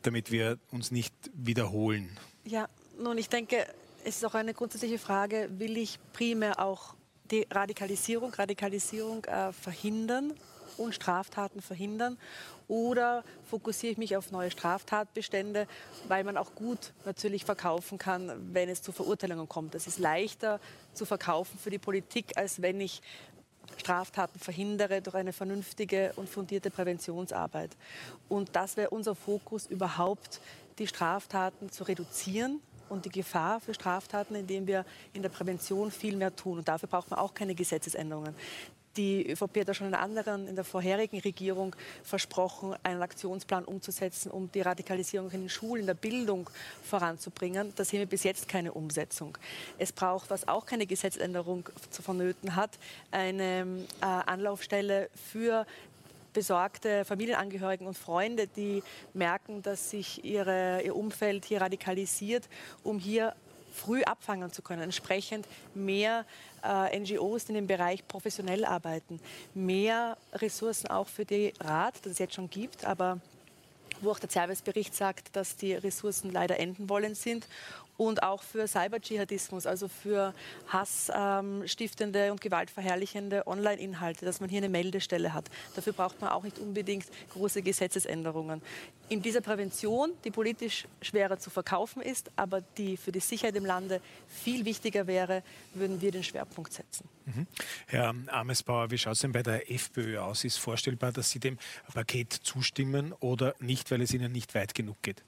Damit wir uns nicht wiederholen? Ja, nun, ich denke, es ist auch eine grundsätzliche Frage, will ich primär auch die Radikalisierung, Radikalisierung äh, verhindern und Straftaten verhindern oder fokussiere ich mich auf neue Straftatbestände, weil man auch gut natürlich verkaufen kann, wenn es zu Verurteilungen kommt. Das ist leichter zu verkaufen für die Politik, als wenn ich Straftaten verhindere durch eine vernünftige und fundierte Präventionsarbeit. Und das wäre unser Fokus überhaupt, die Straftaten zu reduzieren und die Gefahr für Straftaten, indem wir in der Prävention viel mehr tun. Und dafür braucht man auch keine Gesetzesänderungen. Die ÖVP hat ja schon in anderen, in der vorherigen Regierung versprochen, einen Aktionsplan umzusetzen, um die Radikalisierung in den Schulen, in der Bildung voranzubringen. Da sehen wir bis jetzt keine Umsetzung. Es braucht, was auch keine Gesetzänderung zu vonnöten hat, eine äh, Anlaufstelle für besorgte Familienangehörigen und Freunde, die merken, dass sich ihre, ihr Umfeld hier radikalisiert, um hier früh abfangen zu können. Entsprechend mehr äh, NGOs, die in dem Bereich professionell arbeiten, mehr Ressourcen auch für die Rat, das es jetzt schon gibt, aber wo auch der Servicebericht sagt, dass die Ressourcen leider enden wollen sind und auch für Cyber-Dschihadismus, also für hassstiftende ähm, und gewaltverherrlichende Online-Inhalte, dass man hier eine Meldestelle hat. Dafür braucht man auch nicht unbedingt große Gesetzesänderungen. In dieser Prävention, die politisch schwerer zu verkaufen ist, aber die für die Sicherheit im Lande viel wichtiger wäre, würden wir den Schwerpunkt setzen. Mhm. Herr Amesbauer, wie schaut es denn bei der FPÖ aus? Ist vorstellbar, dass Sie dem Paket zustimmen oder nicht, weil es Ihnen nicht weit genug geht?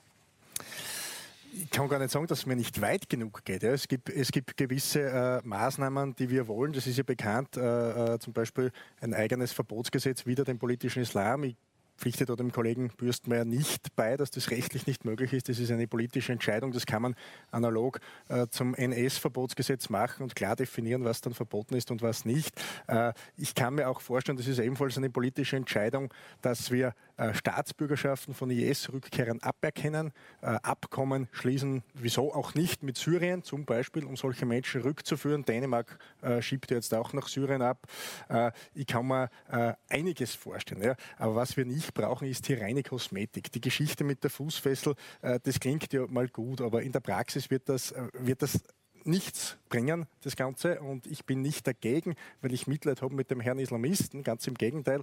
Ich kann gar nicht sagen, dass es mir nicht weit genug geht. Es, gibt, es gibt gewisse äh, Maßnahmen, die wir wollen. Das ist ja bekannt, äh, äh, zum Beispiel ein eigenes Verbotsgesetz wider den politischen Islam. Ich pflichte da dem Kollegen Bürstmeier nicht bei, dass das rechtlich nicht möglich ist. Das ist eine politische Entscheidung. Das kann man analog äh, zum NS-Verbotsgesetz machen und klar definieren, was dann verboten ist und was nicht. Äh, ich kann mir auch vorstellen, das ist ebenfalls eine politische Entscheidung, dass wir Staatsbürgerschaften von IS-Rückkehrern aberkennen, äh, Abkommen schließen, wieso auch nicht mit Syrien zum Beispiel, um solche Menschen rückzuführen. Dänemark äh, schiebt jetzt auch nach Syrien ab. Äh, ich kann mir einiges vorstellen. Ja. Aber was wir nicht brauchen, ist hier reine Kosmetik. Die Geschichte mit der Fußfessel, äh, das klingt ja mal gut, aber in der Praxis wird das, äh, wird das nichts bringen, das Ganze. Und ich bin nicht dagegen, weil ich Mitleid habe mit dem Herrn Islamisten. Ganz im Gegenteil.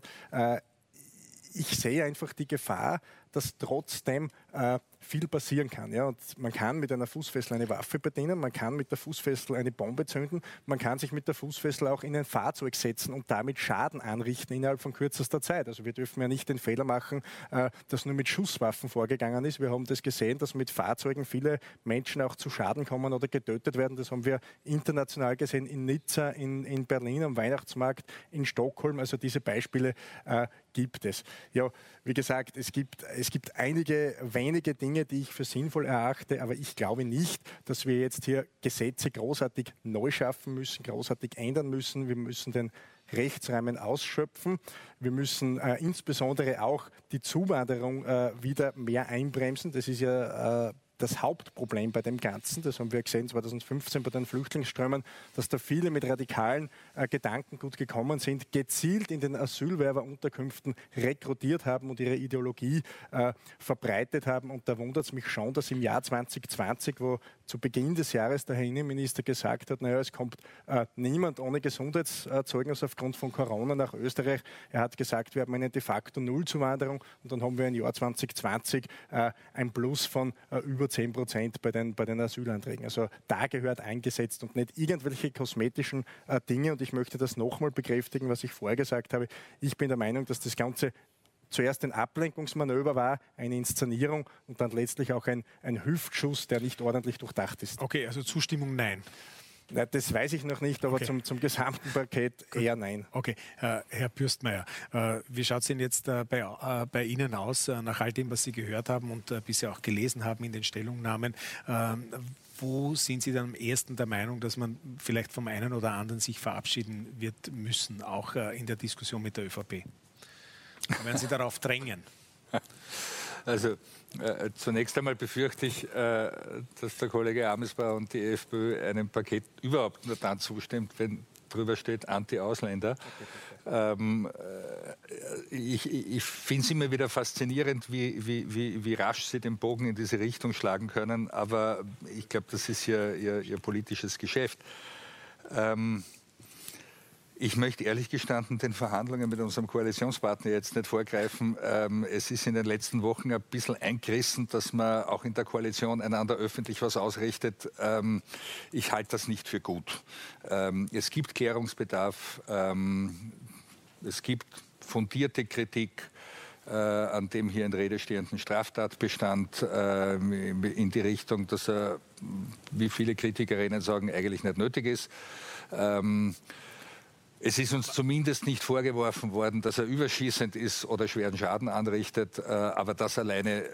Ich sehe einfach die Gefahr, dass trotzdem äh, viel passieren kann. Ja? Und man kann mit einer Fußfessel eine Waffe bedienen, man kann mit der Fußfessel eine Bombe zünden, man kann sich mit der Fußfessel auch in ein Fahrzeug setzen und damit Schaden anrichten innerhalb von kürzester Zeit. Also wir dürfen ja nicht den Fehler machen, äh, dass nur mit Schusswaffen vorgegangen ist. Wir haben das gesehen, dass mit Fahrzeugen viele Menschen auch zu Schaden kommen oder getötet werden. Das haben wir international gesehen in Nizza, in, in Berlin am Weihnachtsmarkt, in Stockholm. Also diese Beispiele äh, gibt es. Ja, wie gesagt, es gibt, es gibt einige wenige Dinge, die ich für sinnvoll erachte, aber ich glaube nicht, dass wir jetzt hier Gesetze großartig neu schaffen müssen, großartig ändern müssen. Wir müssen den Rechtsrahmen ausschöpfen. Wir müssen äh, insbesondere auch die Zuwanderung äh, wieder mehr einbremsen. Das ist ja äh, das Hauptproblem bei dem Ganzen. Das haben wir gesehen 2015 bei den Flüchtlingsströmen, dass da viele mit radikalen äh, Gedanken gut gekommen sind, gezielt in den Asylwerberunterkünften rekrutiert haben und ihre Ideologie äh, verbreitet haben. Und da wundert es mich schon, dass im Jahr 2020, wo zu Beginn des Jahres der Herr Innenminister gesagt hat, naja, es kommt äh, niemand ohne Gesundheitszeugnis aufgrund von Corona nach Österreich. Er hat gesagt, wir haben eine de facto Nullzuwanderung und dann haben wir im Jahr 2020 äh, ein Plus von äh, über 10 Prozent bei den, bei den Asylanträgen. Also da gehört eingesetzt und nicht irgendwelche kosmetischen äh, Dinge. Und ich möchte das nochmal bekräftigen, was ich vorher gesagt habe. Ich bin der Meinung, dass das Ganze zuerst ein Ablenkungsmanöver war, eine Inszenierung und dann letztlich auch ein, ein Hüftschuss, der nicht ordentlich durchdacht ist. Okay, also Zustimmung nein. Na, das weiß ich noch nicht, aber okay. zum, zum gesamten Paket [laughs] Gut. eher nein. Okay, äh, Herr Bürstmeier, äh, wie schaut es denn jetzt äh, bei, äh, bei, Ihnen aus, äh, nach all dem, was Sie gehört haben und äh, bisher auch gelesen haben in den Stellungnahmen? Ähm, wo sind Sie dann am ersten der Meinung, dass man vielleicht vom einen oder anderen sich verabschieden wird müssen, auch in der Diskussion mit der ÖVP? Werden Sie darauf drängen? [laughs] Also äh, zunächst einmal befürchte ich, äh, dass der Kollege Amesbauer und die FPÖ einem Paket überhaupt nur dann zustimmt, wenn drüber steht Anti-Ausländer. Ähm, äh, ich ich finde es immer wieder faszinierend, wie, wie, wie, wie, rasch Sie den Bogen in diese Richtung schlagen können. Aber ich glaube, das ist ja Ihr, Ihr politisches Geschäft. Ähm, ich möchte ehrlich gestanden den Verhandlungen mit unserem Koalitionspartner jetzt nicht vorgreifen. Ähm, es ist in den letzten Wochen ein bisschen eingerissen, dass man auch in der Koalition einander öffentlich was ausrichtet. Ähm, ich halte das nicht für gut. Ähm, es gibt Klärungsbedarf. Es gibt fundierte Kritik. Äh, an dem hier in Rede stehenden Straftatbestand äh, in die Richtung, dass er, wie viele Kritikerinnen sagen, eigentlich nicht nötig ist. Es ist uns zumindest nicht vorgeworfen worden, dass er überschießend ist oder schweren Schaden anrichtet. Äh, aber das alleine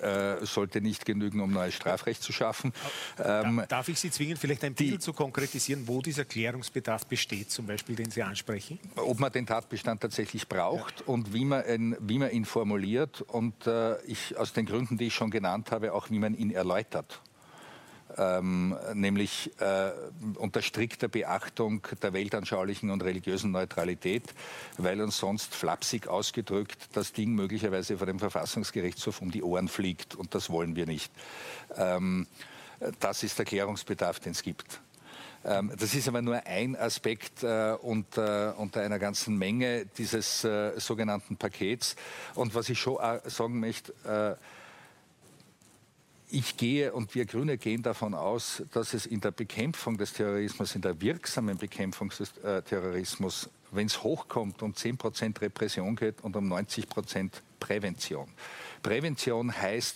äh, sollte nicht genügen, um neues Strafrecht zu schaffen. Ähm, Darf ich Sie zwingen, vielleicht ein bisschen zu konkretisieren, wo dieser Klärungsbedarf besteht, zum Beispiel, den Sie ansprechen? Ob man den Tatbestand tatsächlich braucht ja. und wie man, ihn, wie man ihn formuliert. Und äh, ich, aus den Gründen, die ich schon genannt habe, auch wie man ihn erläutert ähm, nämlich äh, unter strikter Beachtung der weltanschaulichen und religiösen Neutralität, weil uns sonst flapsig ausgedrückt das Ding möglicherweise vor dem Verfassungsgerichtshof um die Ohren fliegt und das wollen wir nicht. Ähm, das ist der Klärungsbedarf, den es gibt. Ähm, das ist aber nur ein Aspekt äh, unter, unter, einer ganzen Menge dieses äh, sogenannten Pakets. Und was ich schon äh, sagen möchte, äh, ich gehe und wir Grüne gehen davon aus, dass es in der Bekämpfung des Terrorismus, in der wirksamen Bekämpfung des äh, Terrorismus, wenn es hochkommt, um 10 Prozent Repression geht und um 90 Prozent Prävention. Prävention heißt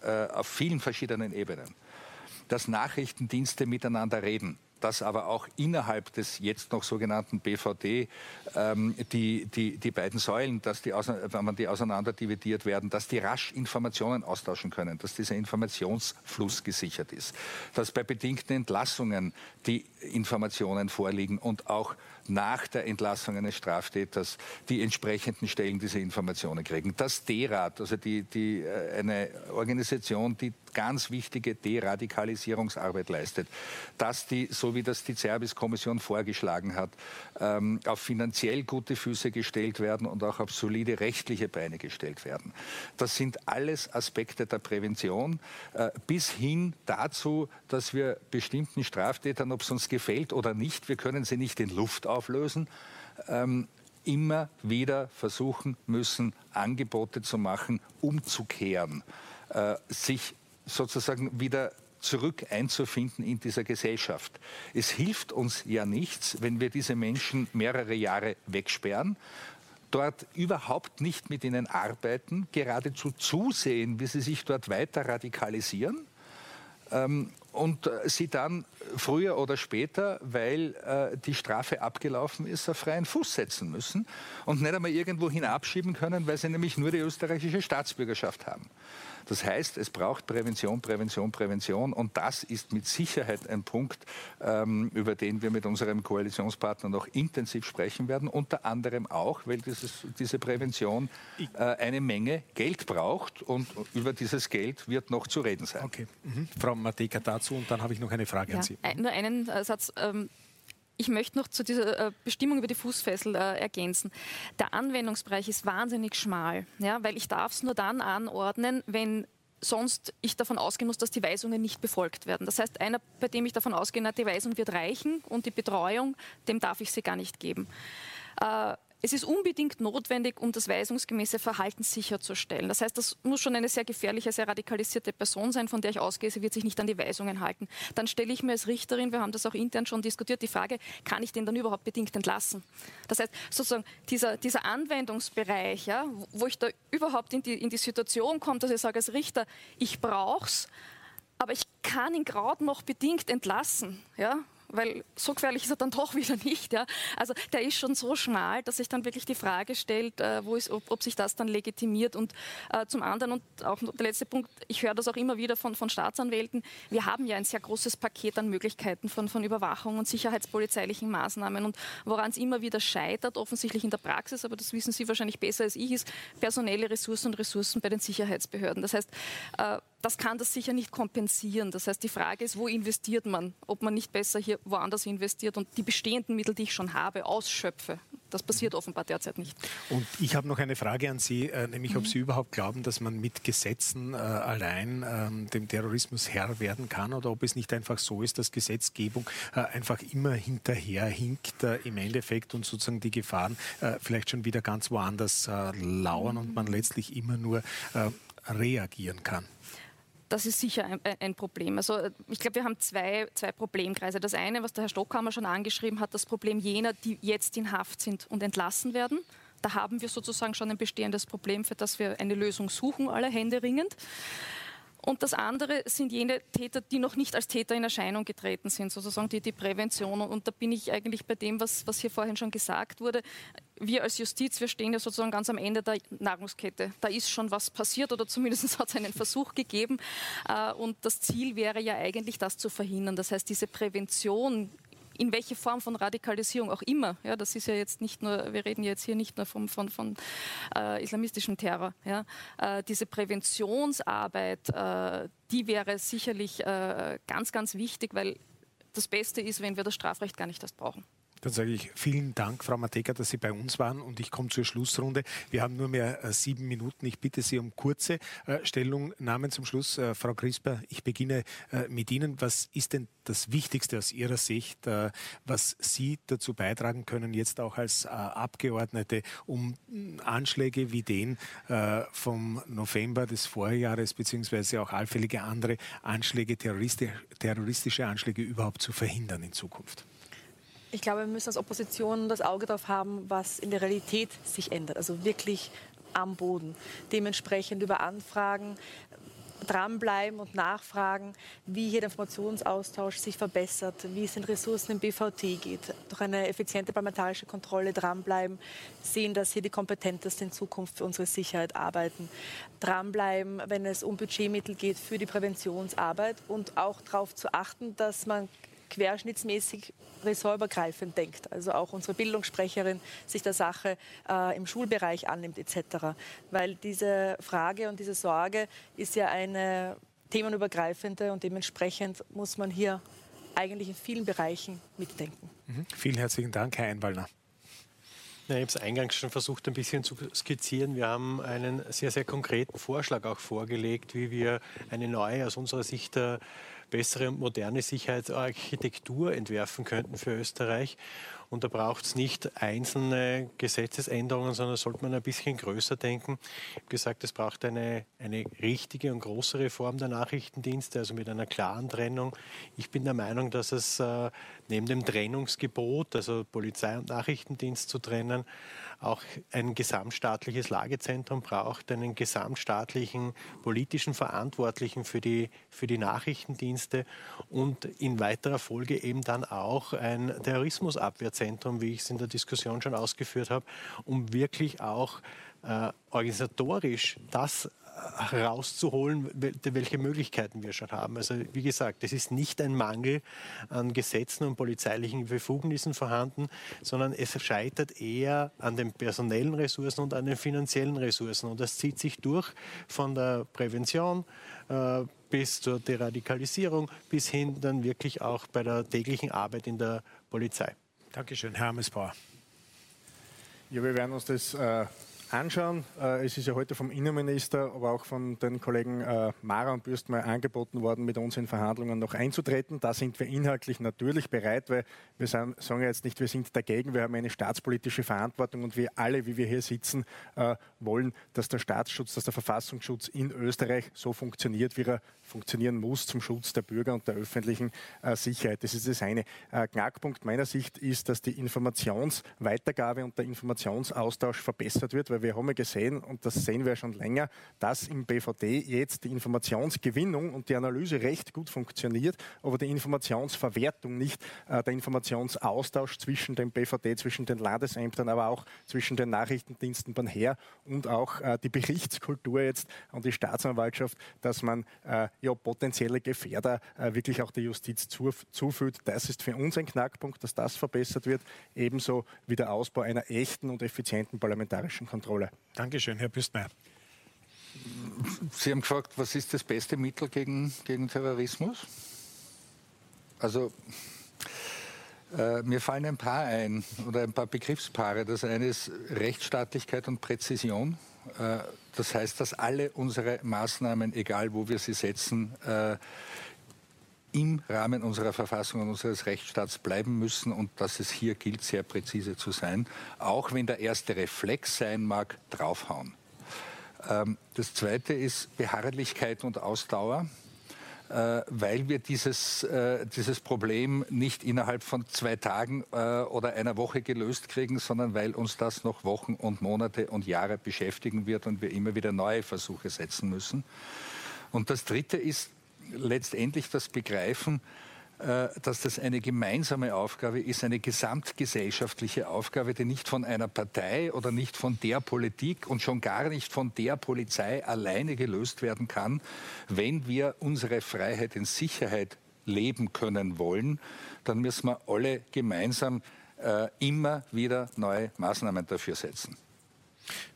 äh, auf vielen verschiedenen Ebenen, dass Nachrichtendienste miteinander reden dass aber auch innerhalb des jetzt noch sogenannten BVD ähm, die, die, die beiden Säulen, dass die, wenn man die auseinander dividiert werden, dass die rasch Informationen austauschen können, dass dieser Informationsfluss gesichert ist, dass bei bedingten Entlassungen die Informationen vorliegen und auch nach der Entlassung eines Straftäters die entsprechenden Stellen diese Informationen kriegen. Das D-Rat, also die, die, äh, eine Organisation, die ganz wichtige Deradikalisierungsarbeit leistet, dass die, so wie das die Zerbis-Kommission vorgeschlagen hat, ähm, auf finanziell gute Füße gestellt werden und auch auf solide rechtliche Beine gestellt werden. Das sind alles Aspekte der Prävention, äh, bis hin dazu, dass wir bestimmten Straftätern, ob es uns gefällt oder nicht, wir können sie nicht in Luft auflösen, ähm, immer wieder versuchen müssen, Angebote zu machen, umzukehren, äh, sich sozusagen wieder zurück einzufinden in dieser Gesellschaft. Es hilft uns ja nichts, wenn wir diese Menschen mehrere Jahre wegsperren, dort überhaupt nicht mit ihnen arbeiten, geradezu zusehen, wie sie sich dort weiter radikalisieren ähm, und äh, sie dann früher oder später, weil äh, die Strafe abgelaufen ist, auf freien Fuß setzen müssen und nicht einmal irgendwo hinabschieben können, weil sie nämlich nur die österreichische Staatsbürgerschaft haben. Das heißt, es braucht Prävention, Prävention, Prävention. Und das ist mit Sicherheit ein Punkt, ähm, über den wir mit unserem Koalitionspartner noch intensiv sprechen werden. Unter anderem auch, weil dieses, diese Prävention äh, eine Menge Geld braucht. Und über dieses Geld wird noch zu reden sein. Okay. Mhm. Frau Mateka dazu. Und dann habe ich noch eine Frage ja, an Sie. Nur einen äh, Satz. Ähm ich möchte noch zu dieser äh, Bestimmung über die Fußfessel äh, ergänzen. Der Anwendungsbereich ist wahnsinnig schmal, ja, weil ich darf es nur dann anordnen, wenn sonst ich davon ausgehen muss, dass die Weisungen nicht befolgt werden. Das heißt, einer, bei dem ich davon ausgehe, die Weisung wird reichen und die Betreuung, dem darf ich sie gar nicht geben. Äh, es ist unbedingt notwendig, um das weisungsgemäße Verhalten sicherzustellen. Das heißt, das muss schon eine sehr gefährliche, sehr radikalisierte Person sein, von der ich ausgehe, sie wird sich nicht an die Weisungen halten. Dann stelle ich mir als Richterin, wir haben das auch intern schon diskutiert, die Frage, kann ich den dann überhaupt bedingt entlassen? Das heißt, sozusagen dieser, dieser Anwendungsbereich, ja, wo ich da überhaupt in die, in die Situation komme, dass ich sage als Richter, ich brauche es, aber ich kann ihn gerade noch bedingt entlassen. Ja? Weil so gefährlich ist er dann doch [laughs] wieder nicht. Ja? Also der ist schon so schmal, dass sich dann wirklich die Frage stellt, äh, wo ist, ob, ob, sich das dann legitimiert. Und äh, zum anderen, und auch der letzte Punkt, ich höre das auch immer wieder von, von Staatsanwälten, wir haben ja ein sehr großes Paket an Möglichkeiten von, von Überwachung und sicherheitspolizeilichen Maßnahmen. Und woran es immer wieder scheitert, offensichtlich in der Praxis, aber das wissen Sie wahrscheinlich besser als ich, ist personelle Ressourcen und Ressourcen bei den Sicherheitsbehörden. Das heißt, äh, das kann das sicher nicht kompensieren. Das heißt, die Frage ist, wo investiert man? Ob man nicht besser hier woanders investiert und die bestehenden Mittel, die ich schon habe, ausschöpfe. Das passiert offenbar derzeit nicht. Und ich habe noch eine Frage an Sie, äh, nämlich ob mhm. Sie überhaupt glauben, dass man mit Gesetzen äh, allein ähm, dem Terrorismus Herr werden kann oder ob es nicht einfach so ist, dass Gesetzgebung äh, einfach immer hinterherhinkt im Endeffekt und sozusagen die Gefahren vielleicht schon wieder ganz woanders lauern und man letztlich immer nur reagieren kann das ist sicher ein, ein, Problem. Also ich glaube, wir haben zwei, zwei Problemkreise. Das eine, was der Herr Stockhammer schon angeschrieben hat, das Problem jener, die jetzt in Haft sind und entlassen werden. Da haben wir sozusagen schon ein bestehendes Problem, für das wir eine Lösung suchen, alle Hände ringend. Und das andere sind jene Täter, die noch nicht als Täter in Erscheinung getreten sind, sozusagen die, die Prävention. Und da bin ich eigentlich bei dem, was, was hier vorhin schon gesagt wurde. Wir als Justiz, wir stehen ja sozusagen ganz am Ende der Nahrungskette. Da ist schon was passiert oder zumindest [laughs] hat es einen Versuch gegeben. Äh, und das Ziel wäre ja eigentlich, das zu verhindern. Das heißt, diese Prävention in welche Form von Radikalisierung auch immer. Ja, das ist ja jetzt nicht nur, wir reden jetzt hier nicht nur vom, von, von äh, islamistischem Terror. Ja. Äh, diese Präventionsarbeit, äh, die wäre sicherlich äh, ganz, ganz wichtig, weil das Beste ist, wenn wir das Strafrecht gar nicht erst brauchen. Dann sage ich vielen Dank, Frau Mateka, dass Sie bei uns waren und ich komme zur Schlussrunde. Wir haben nur mehr äh, sieben Minuten. Ich bitte Sie um kurze äh, Stellungnahmen zum Schluss. Äh, Frau Crisper, ich beginne äh, mit Ihnen. Was ist denn das Wichtigste aus Ihrer Sicht, äh, was Sie dazu beitragen können, jetzt auch als äh, Abgeordnete, um Anschläge wie den vom November des Vorjahres beziehungsweise auch allfällige andere Anschläge, terroristische Anschläge überhaupt zu verhindern in Zukunft? Ich glaube, wir müssen als Opposition das Auge darauf haben, was in der Realität sich ändert. Also wirklich am Boden. Dementsprechend über Anfragen dranbleiben und nachfragen, wie hier der Informationsaustausch sich verbessert, wie es den Ressourcen im BVT geht. Durch eine effiziente parlamentarische Kontrolle dranbleiben, sehen, dass hier die Kompetentesten in Zukunft für unsere Sicherheit arbeiten. Dranbleiben, wenn es um Budgetmittel geht für die Präventionsarbeit und auch darauf zu achten, dass man querschnittsmäßig ressortübergreifend denkt. Also auch unsere Bildungssprecherin sich der Sache äh, im Schulbereich annimmt etc. Weil diese Frage und diese Sorge ist ja eine themenübergreifende und dementsprechend muss man hier eigentlich in vielen Bereichen mitdenken. Mhm. Vielen herzlichen Dank, Herr Einwallner. Ja, ich habe es eingangs schon versucht, ein bisschen zu skizzieren. Wir haben einen sehr, sehr konkreten Vorschlag auch vorgelegt, wie wir eine neue, aus unserer Sicht äh, bessere und moderne Sicherheitsarchitektur entwerfen könnten für Österreich. Und da braucht es nicht einzelne Gesetzesänderungen, sondern sollte man ein bisschen größer denken. Ich habe gesagt, es braucht eine, eine richtige und große Reform der Nachrichtendienste, also mit einer klaren Trennung. Ich bin der Meinung, dass es äh, neben dem Trennungsgebot, also Polizei und Nachrichtendienst zu trennen, auch ein gesamtstaatliches Lagezentrum braucht, einen gesamtstaatlichen politischen Verantwortlichen für die, für die Nachrichtendienste und in weiterer Folge eben dann auch ein Terrorismusabwehrzentrum, wie ich es in der Diskussion schon ausgeführt habe, um wirklich auch äh, organisatorisch das herauszuholen, welche Möglichkeiten wir schon haben. Also wie gesagt, es ist nicht ein Mangel an Gesetzen und polizeilichen Befugnissen vorhanden, sondern es scheitert eher an den personellen Ressourcen und an den finanziellen Ressourcen. Und das zieht sich durch von der Prävention äh, bis zur Deradikalisierung bis hin dann wirklich auch bei der täglichen Arbeit in der Polizei. Dankeschön, Herr Amesbauer. Ja, wir werden uns das äh anschauen. Äh, es ist ja heute vom Innenminister, aber auch von den Kollegen äh, Mara und Bürstmeier angeboten worden, mit uns in Verhandlungen noch einzutreten. Da sind wir inhaltlich natürlich bereit, weil wir sagen ja jetzt nicht, wir sind dagegen, wir haben eine staatspolitische Verantwortung und wir alle, wie wir hier sitzen, äh, wollen, dass der Staatsschutz, dass der Verfassungsschutz in Österreich so funktioniert, wie er funktionieren muss zum Schutz der Bürger und der öffentlichen Sicherheit. Das ist das eine. Knackpunkt meiner Sicht ist, dass die Informationsweitergabe und der Informationsaustausch verbessert wird, weil wir haben ja gesehen, und das sehen wir schon länger, dass im BVD jetzt die Informationsgewinnung und die Analyse recht gut funktioniert, aber die Informationsverwertung nicht, äh, der Informationsaustausch zwischen dem BVD, zwischen den Landesämtern, aber auch zwischen den Nachrichtendiensten beim Heer und auch äh, die Berichtskultur jetzt an die Staatsanwaltschaft, dass man äh, ja, potenzielle Gefährder äh, wirklich auch der Justiz zuführt. Das ist für uns ein Knackpunkt, dass das verbessert wird, ebenso wie der Ausbau einer echten und effizienten parlamentarischen Kontrolle. Kontrolle. Dankeschön, Herr Büstmeier. Sie haben gefragt, was ist das beste Mittel gegen, gegen Terrorismus? Also äh, mir fallen ein paar ein oder ein paar Begriffspaare. Das eine ist Rechtsstaatlichkeit und Präzision. Äh, das heißt, dass alle unsere Maßnahmen, egal wo wir sie setzen, äh, im Rahmen unserer Verfassung und unseres Rechtsstaats bleiben müssen und dass es hier gilt, sehr präzise zu sein, auch wenn der erste Reflex sein mag, draufhauen. Ähm, das zweite ist Beharrlichkeit und Ausdauer äh, weil wir dieses, äh, dieses Problem nicht innerhalb von zwei Tagen äh, oder einer Woche gelöst kriegen, sondern weil uns das noch Wochen und Monate und Jahre beschäftigen wird und wir immer wieder neue Versuche setzen müssen. Und das Dritte ist letztendlich das Begreifen, äh, dass das eine gemeinsame Aufgabe ist, eine gesamtgesellschaftliche Aufgabe, die nicht von einer Partei oder nicht von der Politik und schon gar nicht von der Polizei alleine gelöst werden kann, wenn wir unsere Freiheit in Sicherheit leben können wollen, dann müssen wir alle gemeinsam äh, immer wieder neue Maßnahmen dafür setzen.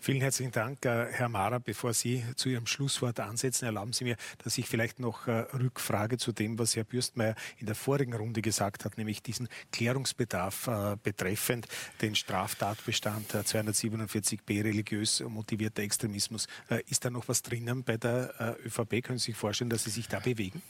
Vielen herzlichen Dank, äh, Herr Mara. Bevor Sie zu Ihrem Schlusswort ansetzen, erlauben Sie mir, dass ich vielleicht noch äh, rückfrage zu dem, was Herr Bürstmeier in der vorigen Runde gesagt hat, nämlich diesen Klärungsbedarf äh, betreffend den Straftatbestand 247b religiös motivierter Extremismus. Ist da noch was drinnen bei der ÖVP? Können Sie sich vorstellen, dass Sie sich da bewegen?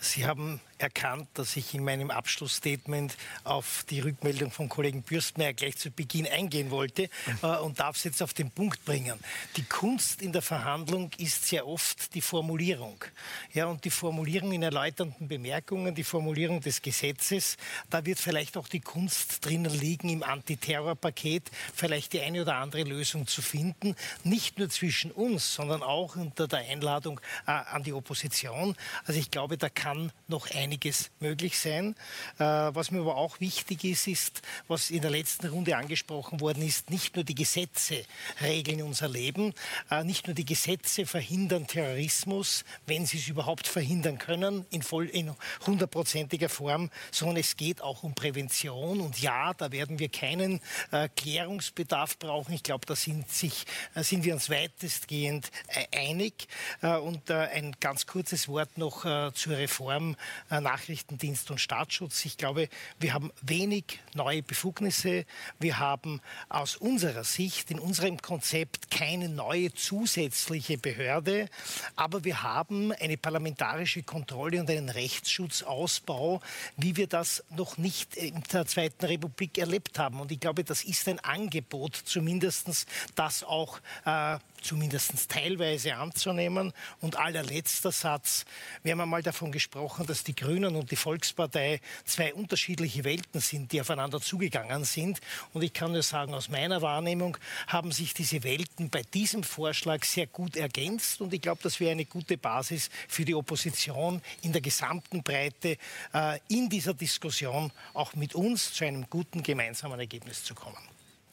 Sie haben erkannt, dass ich in meinem Abschlussstatement auf die Rückmeldung vom Kollegen Bürstmeier gleich zu Beginn eingehen wollte äh, und darf es jetzt auf den Punkt bringen. Die Kunst in der Verhandlung ist sehr oft die Formulierung. Ja, und die Formulierung in erläuternden Bemerkungen, die Formulierung des Gesetzes, da wird vielleicht auch die Kunst drinnen liegen, im Antiterrorpaket vielleicht die eine oder andere Lösung zu finden, nicht nur zwischen uns, sondern auch unter der Einladung äh, an die Opposition. Also ich glaube, da kann kann noch einiges möglich sein. Äh, was mir aber auch wichtig ist, ist, was in der letzten Runde angesprochen worden ist, nicht nur die Gesetze regeln unser Leben, äh, nicht nur die Gesetze verhindern Terrorismus, wenn sie es überhaupt verhindern können, in, voll, in hundertprozentiger Form, sondern es geht auch um Prävention. Und ja, da werden wir keinen äh, Klärungsbedarf brauchen. Ich glaube, da sind, sich, sind wir uns weitestgehend einig. Und ein ganz kurzes Wort noch zur Reform Nachrichtendienst und Staatsschutz. Ich glaube, wir haben wenig neue Befugnisse. Wir haben aus unserer Sicht in unserem Konzept keine neue zusätzliche Behörde, aber wir haben eine parlamentarische Kontrolle und einen Rechtsschutzausbau, wie wir das noch nicht in der Zweiten Republik erlebt haben. Und ich glaube, das ist ein Angebot, zumindest das auch äh, zumindest teilweise anzunehmen. Und allerletzter Satz. Wir haben einmal davon gesprochen, dass die Grünen und die Volkspartei zwei unterschiedliche Welten sind, die aufeinander zugegangen sind. Und ich kann nur sagen, aus meiner Wahrnehmung haben sich diese Welten bei diesem Vorschlag sehr gut ergänzt. Und ich glaube, das wäre eine gute Basis für die Opposition in der gesamten Breite äh, in dieser Diskussion auch mit uns zu einem guten gemeinsamen Ergebnis zu kommen.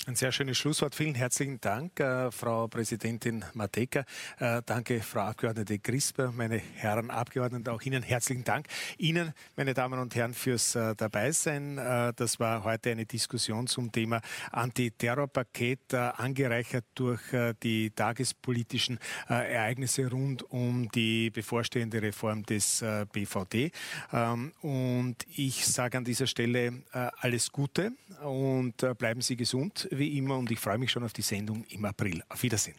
Ein sehr schönes Schlusswort. Vielen herzlichen Dank, äh, Frau Präsidentin Mateka. Äh, danke, Frau Abgeordnete Grisper, meine Herren Abgeordneten, auch Ihnen herzlichen Dank. Ihnen, meine Damen und Herren, fürs äh, Dabeisein. Äh, das war heute eine Diskussion zum Thema Antiterrorpaket, äh, angereichert durch äh, die tagespolitischen Ereignisse rund um die bevorstehende Reform des BVD. Ähm, und ich sage an dieser Stelle alles Gute und bleiben Sie gesund wie immer und ich freue mich schon auf die Sendung im April. Auf Wiedersehen.